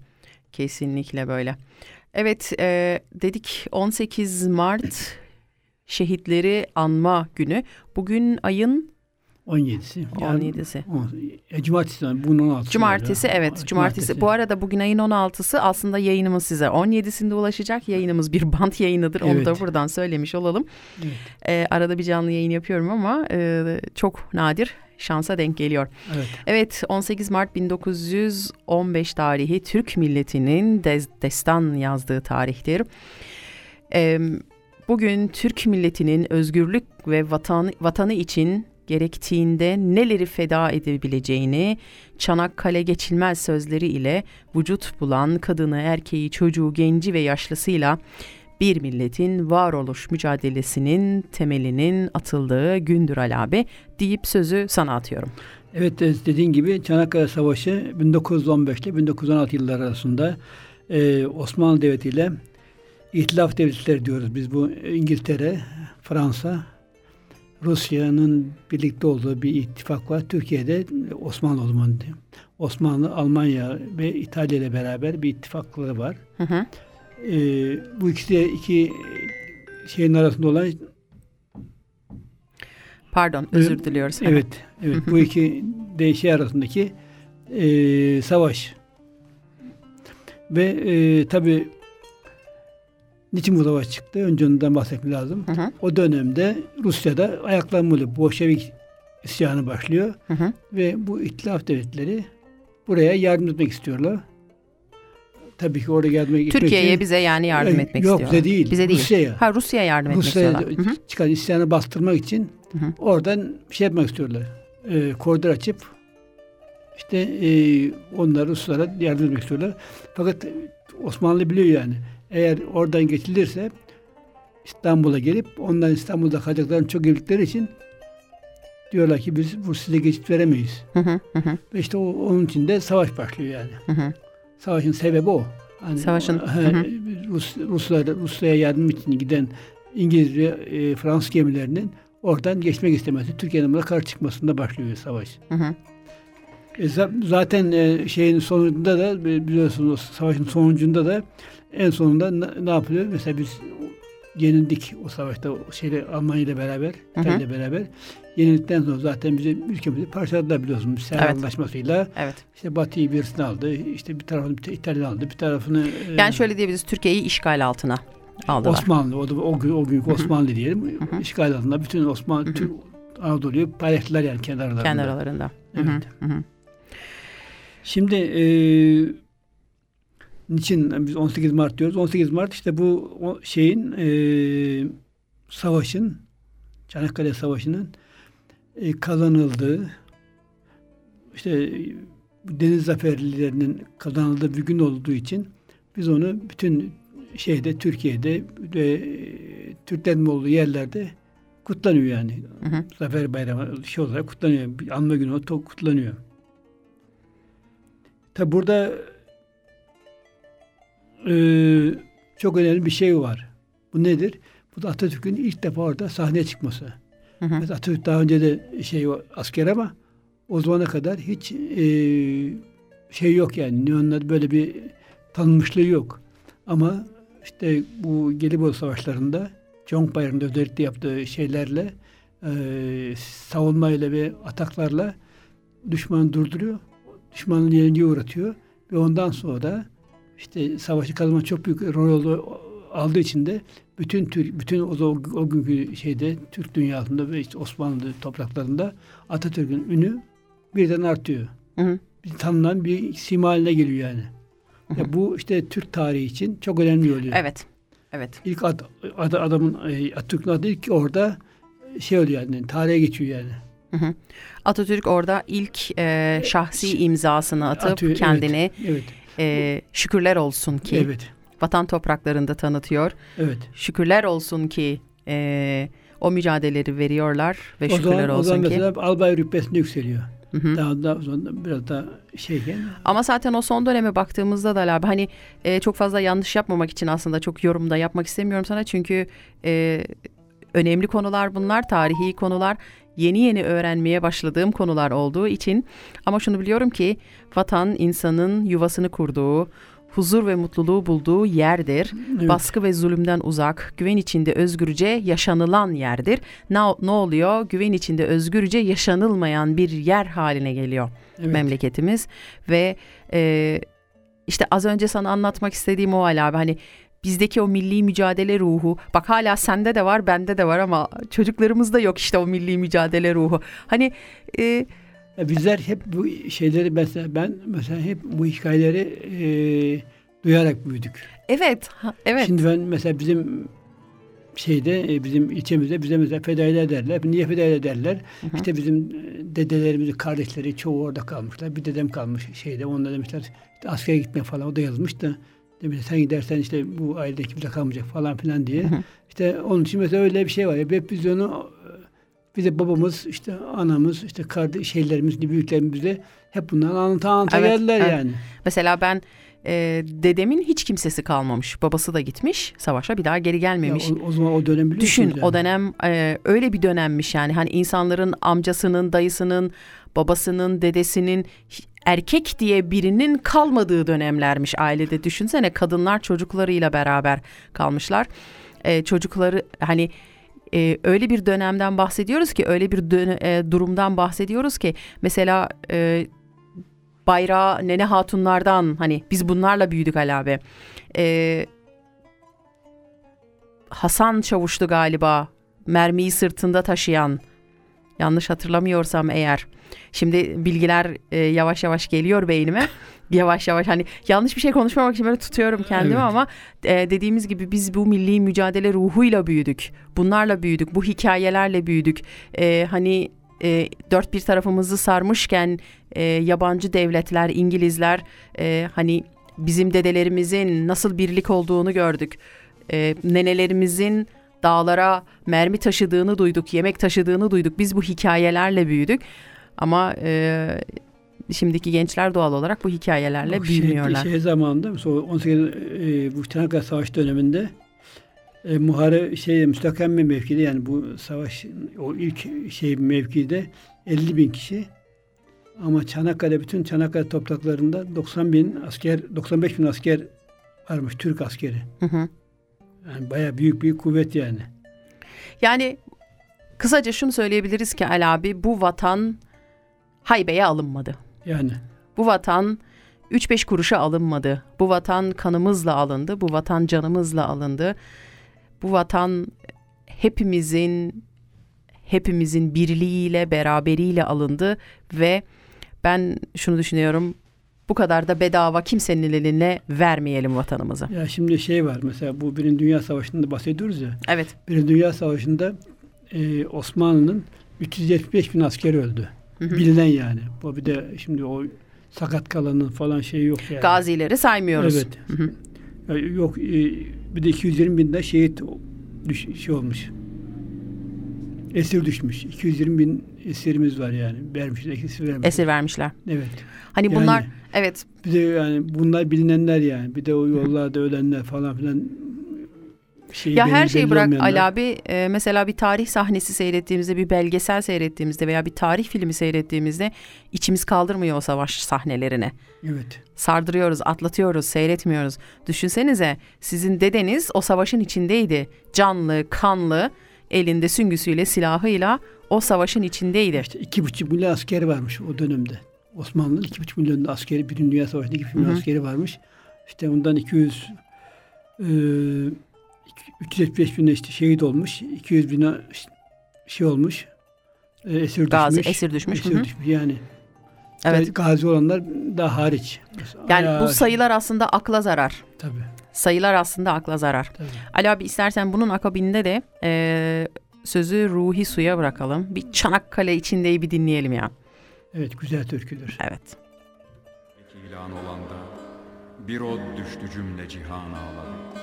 Kesinlikle böyle. Evet e, dedik 18 Mart şehitleri anma günü. Bugün ayın 17'si. 17'si. on- e, cumartesi. yani Bunun 16'sı. Cumartesi galiba. evet cumartesi. Bu arada bugün ayın 16'sı aslında yayınımız size 17'sinde ulaşacak. Yayınımız bir bant yayınıdır. Onu da Evet. buradan söylemiş olalım. Evet. E, arada bir canlı yayın yapıyorum ama e, çok nadir şansa denk geliyor. Evet. Evet 18 Mart 1915 tarihi Türk milletinin destan yazdığı tarihtir. Ee, bugün Türk milletinin özgürlük ve vatan, vatanı için gerektiğinde neleri feda edebileceğini Çanakkale geçilmez sözleri ile vücut bulan kadını, erkeği, çocuğu, genci ve yaşlısıyla bir milletin varoluş mücadelesinin temelinin atıldığı gündür Ali abi deyip sözü sana atıyorum. Evet e, dediğin gibi Çanakkale Savaşı 1915 ile 1916 yılları arasında e, Osmanlı Devleti ile İtilaf Devletleri diyoruz. Biz bu İngiltere, Fransa, Rusya'nın birlikte olduğu bir ittifak var. Türkiye'de Osmanlı o zaman Osmanlı, Almanya ve İtalya ile beraber bir ittifakları var. Hı hı. E, bu ikisi de iki şeyin arasında olan Pardon özür diliyoruz. Evet, evet. bu iki de şey arasındaki e, savaş. Ve e, tabi niçin bu savaş çıktı? Önce ondan bahsetmek lazım. Hı hı, O dönemde Rusya'da ayaklanmalı Bolşevik isyanı başlıyor hı hı. ve bu ihtilaf devletleri buraya yardım etmek istiyorlar. Tabii ki oraya etmek Türkiye'ye için- bize yani yardım Yok, etmek Yok istiyorlar. bize değil. Bize değil. Rusya'ya. Ha Rusya'ya yardım etmek Rusya'ya istiyorlar. Çıkan isyanı bastırmak için Hı hı. oradan şey yapmak istiyorlar. Ee, koridor açıp işte e, onları Ruslara yardım etmek istiyorlar. Fakat Osmanlı biliyor yani. Eğer oradan geçilirse İstanbul'a gelip ondan İstanbul'da kalacaklarını çok bildikleri için diyorlar ki biz bu size geçit veremeyiz. Hı, hı hı, Ve işte o, onun için de savaş başlıyor yani. hı hı. Savaşın sebebi o. Hani, Savaşın, hı. Rus, Ruslar, Rusya'ya yardım için giden İngiliz ve e, Fransız gemilerinin oradan geçmek istemesi, Türkiye'nin buna karşı çıkmasında başlıyor savaş. Hı hı. E, za- zaten e, şeyin sonunda da bi- biliyorsunuz savaşın sonucunda da en sonunda ne, ne yapılıyor? Mesela biz yenildik o savaşta şeyle Almanya ile beraber. İtalya ile beraber. Yenildikten sonra zaten bizim ülkemizi parçaladılar biliyorsunuz. Ser Evet. Anlaşması'yla. Evet. İşte Batı'yı birisini aldı. işte bir tarafını İtalya aldı. Bir tarafını e, Yani şöyle diyebiliriz Türkiye'yi işgal altına aldılar. Osmanlı, o, o, gün, o günkü Osmanlı diyelim. işgal altında bütün Osmanlı, Türk Anadolu'yu paylaştılar yani kendi aralarında. kendi aralarında. Evet. Şimdi e, niçin biz 18 Mart diyoruz? 18 Mart işte bu o şeyin e, savaşın Çanakkale Savaşı'nın e, kazanıldığı işte deniz zaferlerinin kazanıldığı bir gün olduğu için biz onu bütün şeyde Türkiye'de ve e, Türklerin olduğu yerlerde kutlanıyor yani. Hı hı. Zafer Bayramı şey olarak kutlanıyor. Bir anma günü o kutlanıyor. Tabi burada e, çok önemli bir şey var. Bu nedir? Bu da Atatürk'ün ilk defa orada sahneye çıkması. Hı hı. Mesela Atatürk daha önce de şey asker ama o zamana kadar hiç e, şey yok yani. Ne onun adı, böyle bir tanınmışlığı yok. Ama işte bu Gelibolu Savaşları'nda Conk Bayramı'nda özellikle yaptığı şeylerle e, savunmayla ve ataklarla düşmanı durduruyor. Düşmanın yenilgiye uğratıyor. Ve ondan sonra işte savaşı kazanma çok büyük rol aldığı için de bütün Türk, bütün o, o, günkü şeyde Türk dünyasında ve işte Osmanlı topraklarında Atatürk'ün ünü birden artıyor. Hı hı. Bir tanınan bir sima haline geliyor yani. Ya bu işte Türk tarihi için çok önemli oluyor. Evet. Evet. İlk ad, ad- adamın e, Atatürk'ün adı ilk orada şey oluyor yani tarihe geçiyor yani. Hı hı. Atatürk orada ilk e, şahsi imzasını atıp Atıyor, evet, kendini Evet. E, şükürler olsun ki Evet. vatan topraklarında tanıtıyor. Evet. Şükürler olsun ki e, o mücadeleleri veriyorlar ve O şükürler zaman, o olsun zaman ki. mesela albay rütbesine yükseliyor. Hı hı. Daha, daha sonra biraz daha şeyken Ama zaten o son döneme baktığımızda da abi hani e, çok fazla yanlış yapmamak için aslında çok yorumda yapmak istemiyorum sana çünkü e, önemli konular bunlar, tarihi konular, yeni yeni öğrenmeye başladığım konular olduğu için ama şunu biliyorum ki vatan insanın yuvasını kurduğu, huzur ve mutluluğu bulduğu yerdir. Evet. Baskı ve zulümden uzak, güven içinde özgürce yaşanılan yerdir. Ne, ne oluyor? Güven içinde özgürce yaşanılmayan bir yer haline geliyor Evet. memleketimiz ve e, işte az önce sana anlatmak istediğim o Ali abi hani bizdeki o milli mücadele ruhu bak hala sende de var bende de var ama çocuklarımızda yok işte o milli mücadele ruhu hani e, Ya bizler hep bu şeyleri mesela ben mesela hep bu hikayeleri e, duyarak büyüdük. evet ha- evet Şimdi ben mesela bizim şeyde e, bizim ilçemizde bize mesela fedailer derler. Niye fedailer derler? İşte bizim e, dedelerimizin kardeşleri çoğu orada kalmışlar. Bir dedem kalmış şeyde. Onlar demişler işte askere gitme falan. O da yazmış da demişler sen gidersen işte bu ailede kimse kalmayacak falan filan diye. İşte onun için mesela öyle bir şey var. Ya, hep biz onu bize babamız, işte anamız, işte kardeş şeylerimiz, büyüklerimiz bize hep bunları anlata anlata Evet, geldiler evet. yani. mesela ben e, dedemin hiç kimsesi kalmamış babası da gitmiş savaşa bir daha geri Ya gelmemiş o, o zaman o dönem biliyorsunuz Düşün yani. o dönem e, öyle bir dönemmiş yani hani insanların amcasının, dayısının, babasının, dedesinin erkek diye birinin kalmadığı dönemlermiş ailede. Düşünsene kadınlar çocuklarıyla beraber kalmışlar. E, çocukları hani e, öyle bir dönemden bahsediyoruz ki öyle bir döne- e, durumdan bahsediyoruz ki mesela e, bayrağı nene hatunlardan hani biz bunlarla büyüdük Ali abi. E, Hasan Çavuş'tu galiba mermiyi sırtında taşıyan yanlış hatırlamıyorsam eğer. Şimdi bilgiler e, yavaş yavaş geliyor beynime. yavaş yavaş hani yanlış bir şey konuşmamak için böyle tutuyorum kendimi Evet. ama e, dediğimiz gibi biz bu milli mücadele ruhuyla büyüdük. Bunlarla büyüdük. Bu hikayelerle büyüdük. E, hani e, dört bir tarafımızı sarmışken e, yabancı devletler, İngilizler e, hani bizim dedelerimizin nasıl birlik olduğunu gördük. E, nenelerimizin dağlara mermi taşıdığını duyduk, yemek taşıdığını duyduk. Biz bu hikayelerle büyüdük. Ama e, şimdiki gençler doğal olarak bu hikayelerle şey- büyümüyorlar. Şey, zamanında mesela 18 e, bu Çanakkale Savaşı döneminde e, muhare şey müstakem bir mevkide yani bu savaş o ilk şey mevkide 50 bin kişi ama Çanakkale bütün Çanakkale topraklarında 90 bin asker 95 bin asker varmış Türk askeri. Hı hı. Yani bayağı büyük bir kuvvet yani. Yani kısaca şunu söyleyebiliriz ki Ali abi bu vatan haybeye alınmadı. Yani Bu vatan 3-5 kuruşa alınmadı. Bu vatan kanımızla alındı. Bu vatan canımızla alındı. Bu vatan hepimizin hepimizin birliğiyle, beraberiyle alındı ve ben şunu düşünüyorum. Bu kadar da bedava kimsenin eline vermeyelim vatanımızı. ya şimdi şey var mesela bu Birinci Dünya Savaşı'nda bahsediyoruz ya. Evet. Birinci Dünya Savaşı'nda e, Osmanlı'nın 375 bin asker öldü. Bilinen yani. Bu bir de şimdi o sakat kalanın falan şeyi yok yani. Gazileri saymıyoruz. Evet. Ya yok e, bir de 220 bin de şehit şey olmuş. Esir düşmüş. 220 bin esirimiz var yani. Vermişler, esir vermişler. Esir vermişler. Evet. Hani Yani- bunlar evet Bir de yani bunlar bilinenler yani. Bir de o yollarda ölenler falan filan. Şey Ya her şeyi bırak. Ali abi e, mesela bir tarih sahnesi seyrettiğimizde bir belgesel seyrettiğimizde veya bir tarih filmi seyrettiğimizde içimiz kaldırmıyor o savaş sahnelerini. Evet. Sardırıyoruz, atlatıyoruz, seyretmiyoruz. Düşünsenize sizin dedeniz o savaşın içindeydi. Canlı, kanlı, elinde süngüsüyle, silahıyla o savaşın içindeydi. İşte iki buçuk milyon askeri varmış o dönemde. Osmanlı'nın iki buçuk milyon askeri, Birinci Dünya Savaşı'nda iki buçuk milyon askeri varmış. İşte ondan 200 e, 375 bin işte şehit olmuş. 200 bin şey olmuş. E, esir Gazi, düşmüş. esir düşmüş, Esir hı. düşmüş yani. Evet. Gazi olanlar da hariç. Yani Ayağı- bu sayılar aslında akla zarar. Tabii. Sayılar aslında akla zarar. tabii. Ali abi istersen bunun akabinde de e, sözü ruhi suya bırakalım. Bir Çanakkale içindeyi bir dinleyelim ya. Evet güzel türküdür. Evet. ilan olanda bir od düştü cümle cihan ağladı.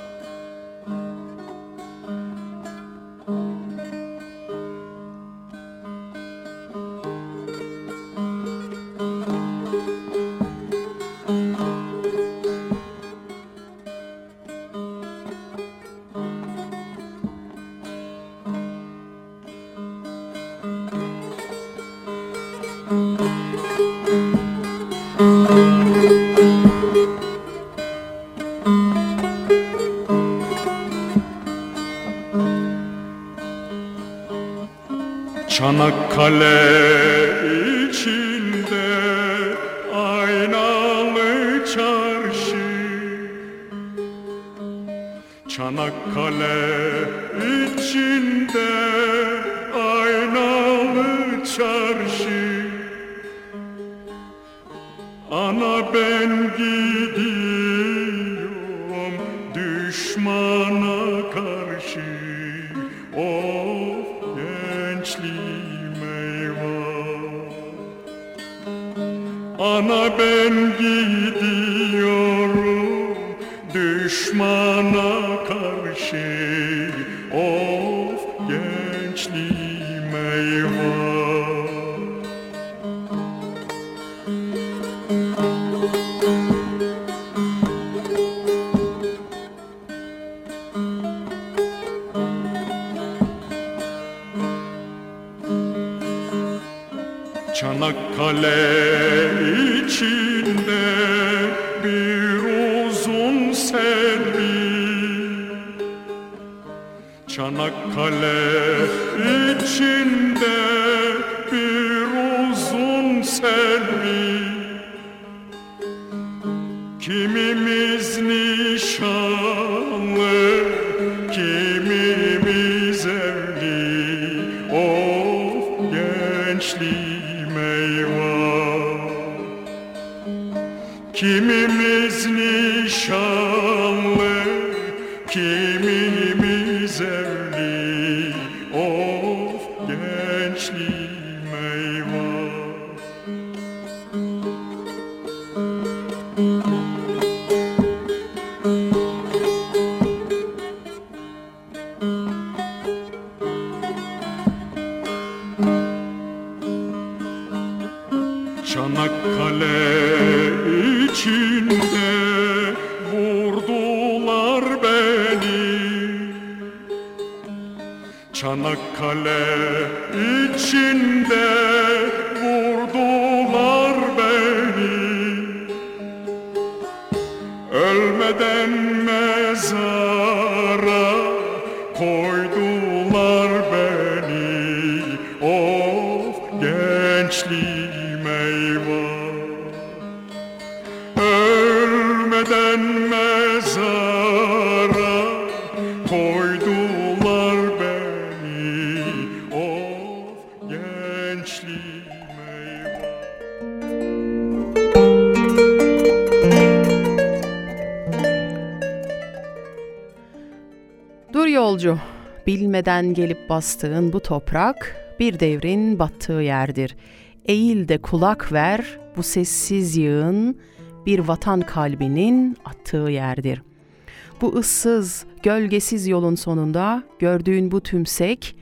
Çanakkale Çanakkale içinde bir uzun selvi bilmeden gelip bastığın bu toprak bir devrin battığı yerdir. Eğil de kulak ver, bu sessiz yığın bir vatan kalbinin attığı yerdir. Bu ıssız, gölgesiz yolun sonunda gördüğün bu tümsek,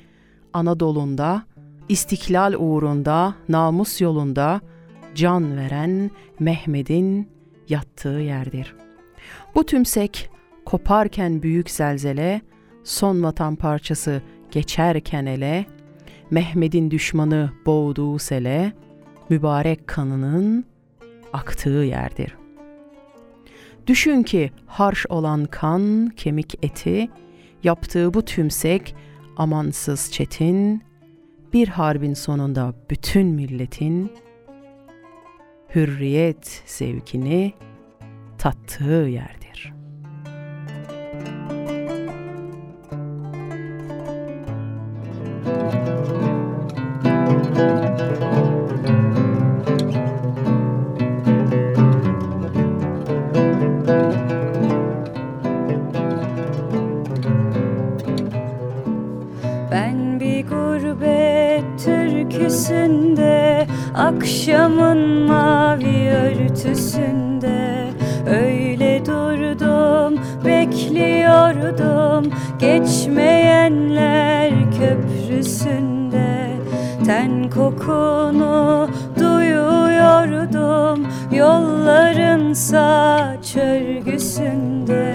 Anadolu'nda, istiklal uğrunda, namus yolunda can veren Mehmet'in yattığı yerdir. Bu tümsek koparken büyük zelzele, son vatan parçası geçerken ele, Mehmet'in düşmanı boğduğu sele, mübarek kanının aktığı yerdir. Düşün ki harş olan kan, kemik eti, yaptığı bu tümsek amansız çetin, bir harbin sonunda bütün milletin hürriyet zevkini tattığı yerdir. Ben bir gurbet türküsünde Akşamın mavi örtüsünde. Öyle durdum bekliyordum Geçmeyenler köprüsünde Ten kokunu duyuyordum Yolların saç örgüsünde.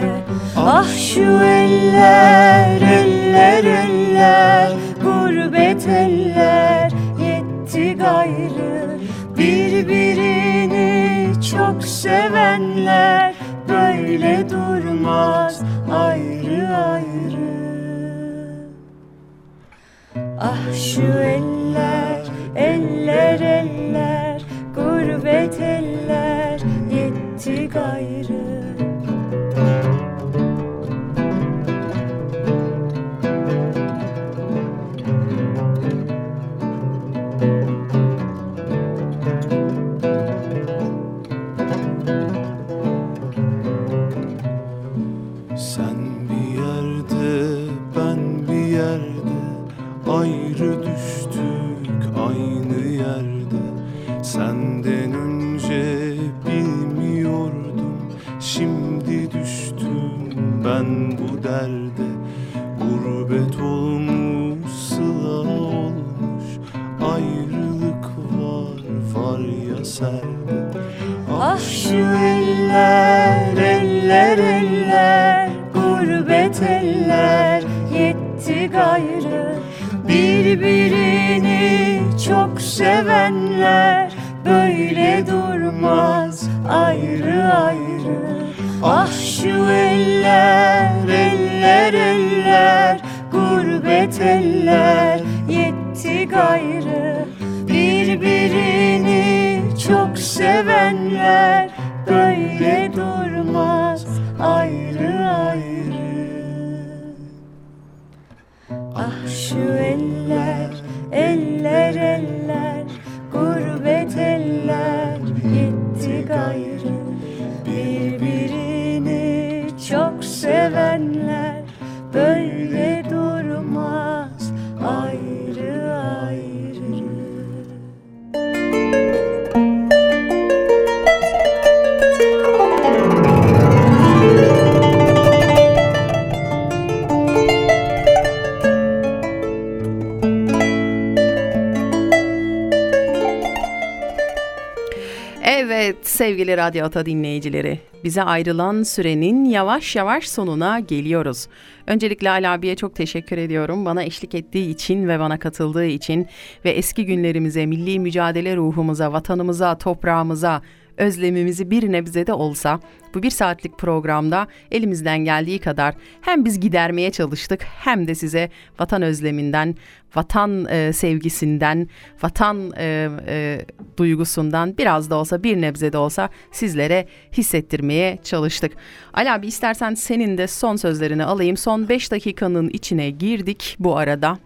Ah şu eller, eller, eller Gurbet eller yetti gayrı. Birbirini çok sevenler Böyle durmaz ayrı ayrı Ah şu eller, eller, eller Gurbet eller yetti gayrı sevgili Radyo Ata dinleyicileri, bize ayrılan sürenin yavaş yavaş sonuna geliyoruz. Öncelikle Ali abiye çok teşekkür ediyorum. Bana eşlik ettiği için ve bana katıldığı için ve eski günlerimize, milli mücadele ruhumuza, vatanımıza, toprağımıza özlemimizi bir nebze de olsa bu bir saatlik programda elimizden geldiği kadar hem biz gidermeye çalıştık hem de size vatan özleminden, vatan e, sevgisinden, vatan e, e, duygusundan biraz da olsa bir nebze de olsa sizlere hissettirmeye çalıştık. Ali abi istersen senin de son sözlerini alayım. Son 5 dakikanın içine girdik bu arada.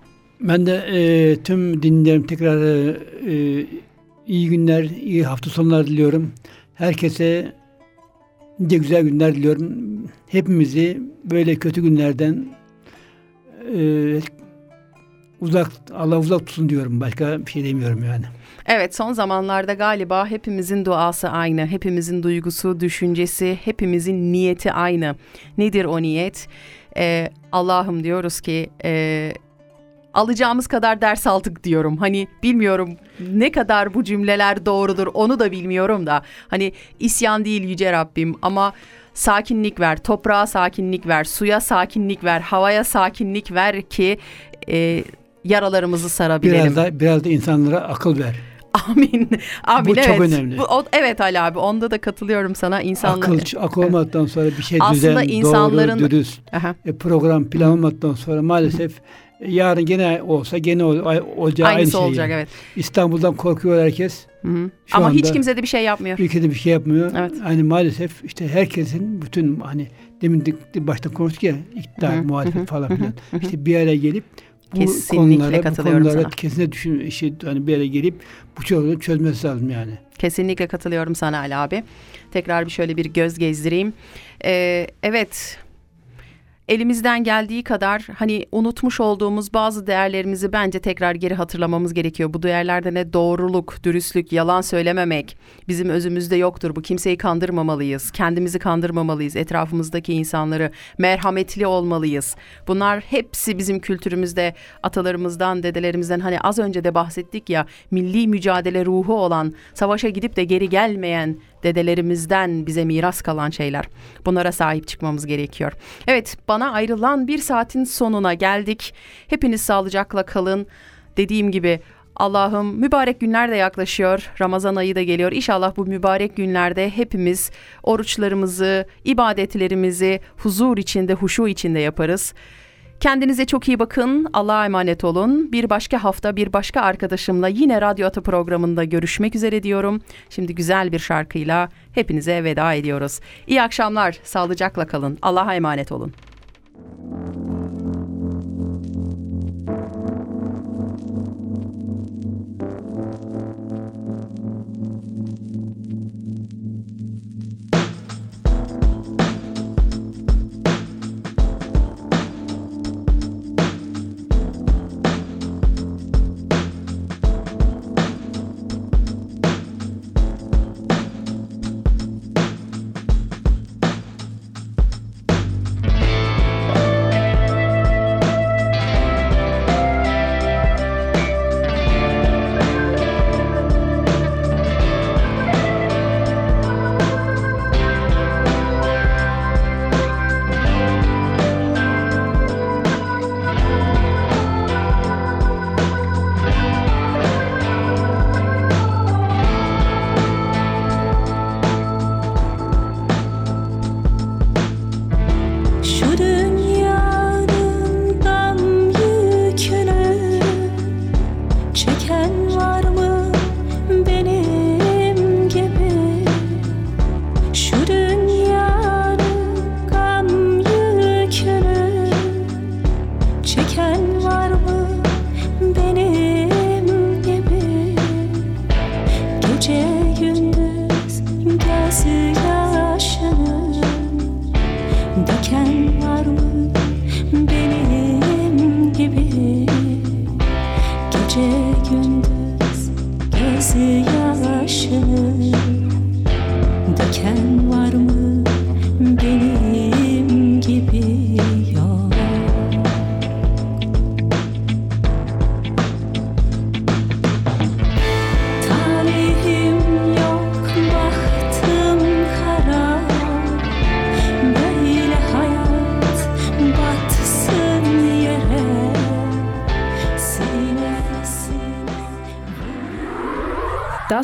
Ben de e, tüm dinlerim tekrar e, e, iyi günler, iyi hafta sonları diliyorum. Herkese nice güzel günler diliyorum. Hepimizi böyle kötü günlerden e, uzak, Allah uzak tutsun diyorum. Başka bir şey demiyorum yani. Evet son zamanlarda galiba hepimizin duası aynı, hepimizin duygusu, düşüncesi, hepimizin niyeti aynı. Nedir o niyet? Ee, Allah'ım diyoruz ki e, alacağımız kadar ders aldık diyorum. Hani bilmiyorum ne kadar bu cümleler doğrudur onu da bilmiyorum da. Hani isyan değil yüce Rabbim ama sakinlik ver, toprağa sakinlik ver, suya sakinlik ver, havaya sakinlik ver ki e, yaralarımızı sarabilelim. Biraz da, biraz da insanlara akıl ver. Amin. Amin. Bu evet. çok önemli. Bu, o- evet Ali abi onda da katılıyorum sana. İnsanlar... Akıl, akıl olmadıktan sonra bir şey Aslında düzen, insanların- doğru, dürüst, Aha. e, program, plan olmadıktan sonra maalesef yarın gene olsa gene olacağı aynı şey. olacak yani. evet. İstanbul'dan korkuyor herkes. Hı hı. Şu Ama hiç kimse de bir şey yapmıyor. Ülkede bir şey yapmıyor. Evet. Hani maalesef işte herkesin bütün hani demin de başta konuştuk ya iktidar, Hı hı, muhalefet hı falan filan. hı hı. İşte bir araya gelip bu Kesinlikle konulara, bu katılıyorum konulara sana. kesinlikle düşün, işi, hani bir araya gelip bu sorunu çözmesi lazım yani. Kesinlikle katılıyorum sana Ali abi. Tekrar bir şöyle bir göz gezdireyim. Ee, evet elimizden geldiği kadar hani unutmuş olduğumuz bazı değerlerimizi bence tekrar geri hatırlamamız gerekiyor. Bu değerlerde ne doğruluk, dürüstlük, yalan söylememek bizim özümüzde yoktur. Bu kimseyi kandırmamalıyız. Kendimizi kandırmamalıyız. Etrafımızdaki insanları merhametli olmalıyız. Bunlar hepsi bizim kültürümüzde atalarımızdan, dedelerimizden hani az önce de bahsettik ya milli mücadele ruhu olan, savaşa gidip de geri gelmeyen dedelerimizden bize miras kalan şeyler. Bunlara sahip çıkmamız gerekiyor. Evet, bana ayrılan bir saatin sonuna geldik. Hepiniz sağlıcakla kalın. Dediğim gibi Allah'ım mübarek günler de yaklaşıyor. Ramazan ayı da geliyor. İnşallah bu mübarek günlerde hepimiz oruçlarımızı, ibadetlerimizi huzur içinde, huşu içinde yaparız. Kendinize çok iyi bakın. Allah'a emanet olun. Bir başka hafta bir başka arkadaşımla yine Radyo Atı programında görüşmek üzere diyorum. Şimdi güzel bir şarkıyla hepinize veda ediyoruz. İyi akşamlar. Sağlıcakla kalın. Allah'a emanet olun.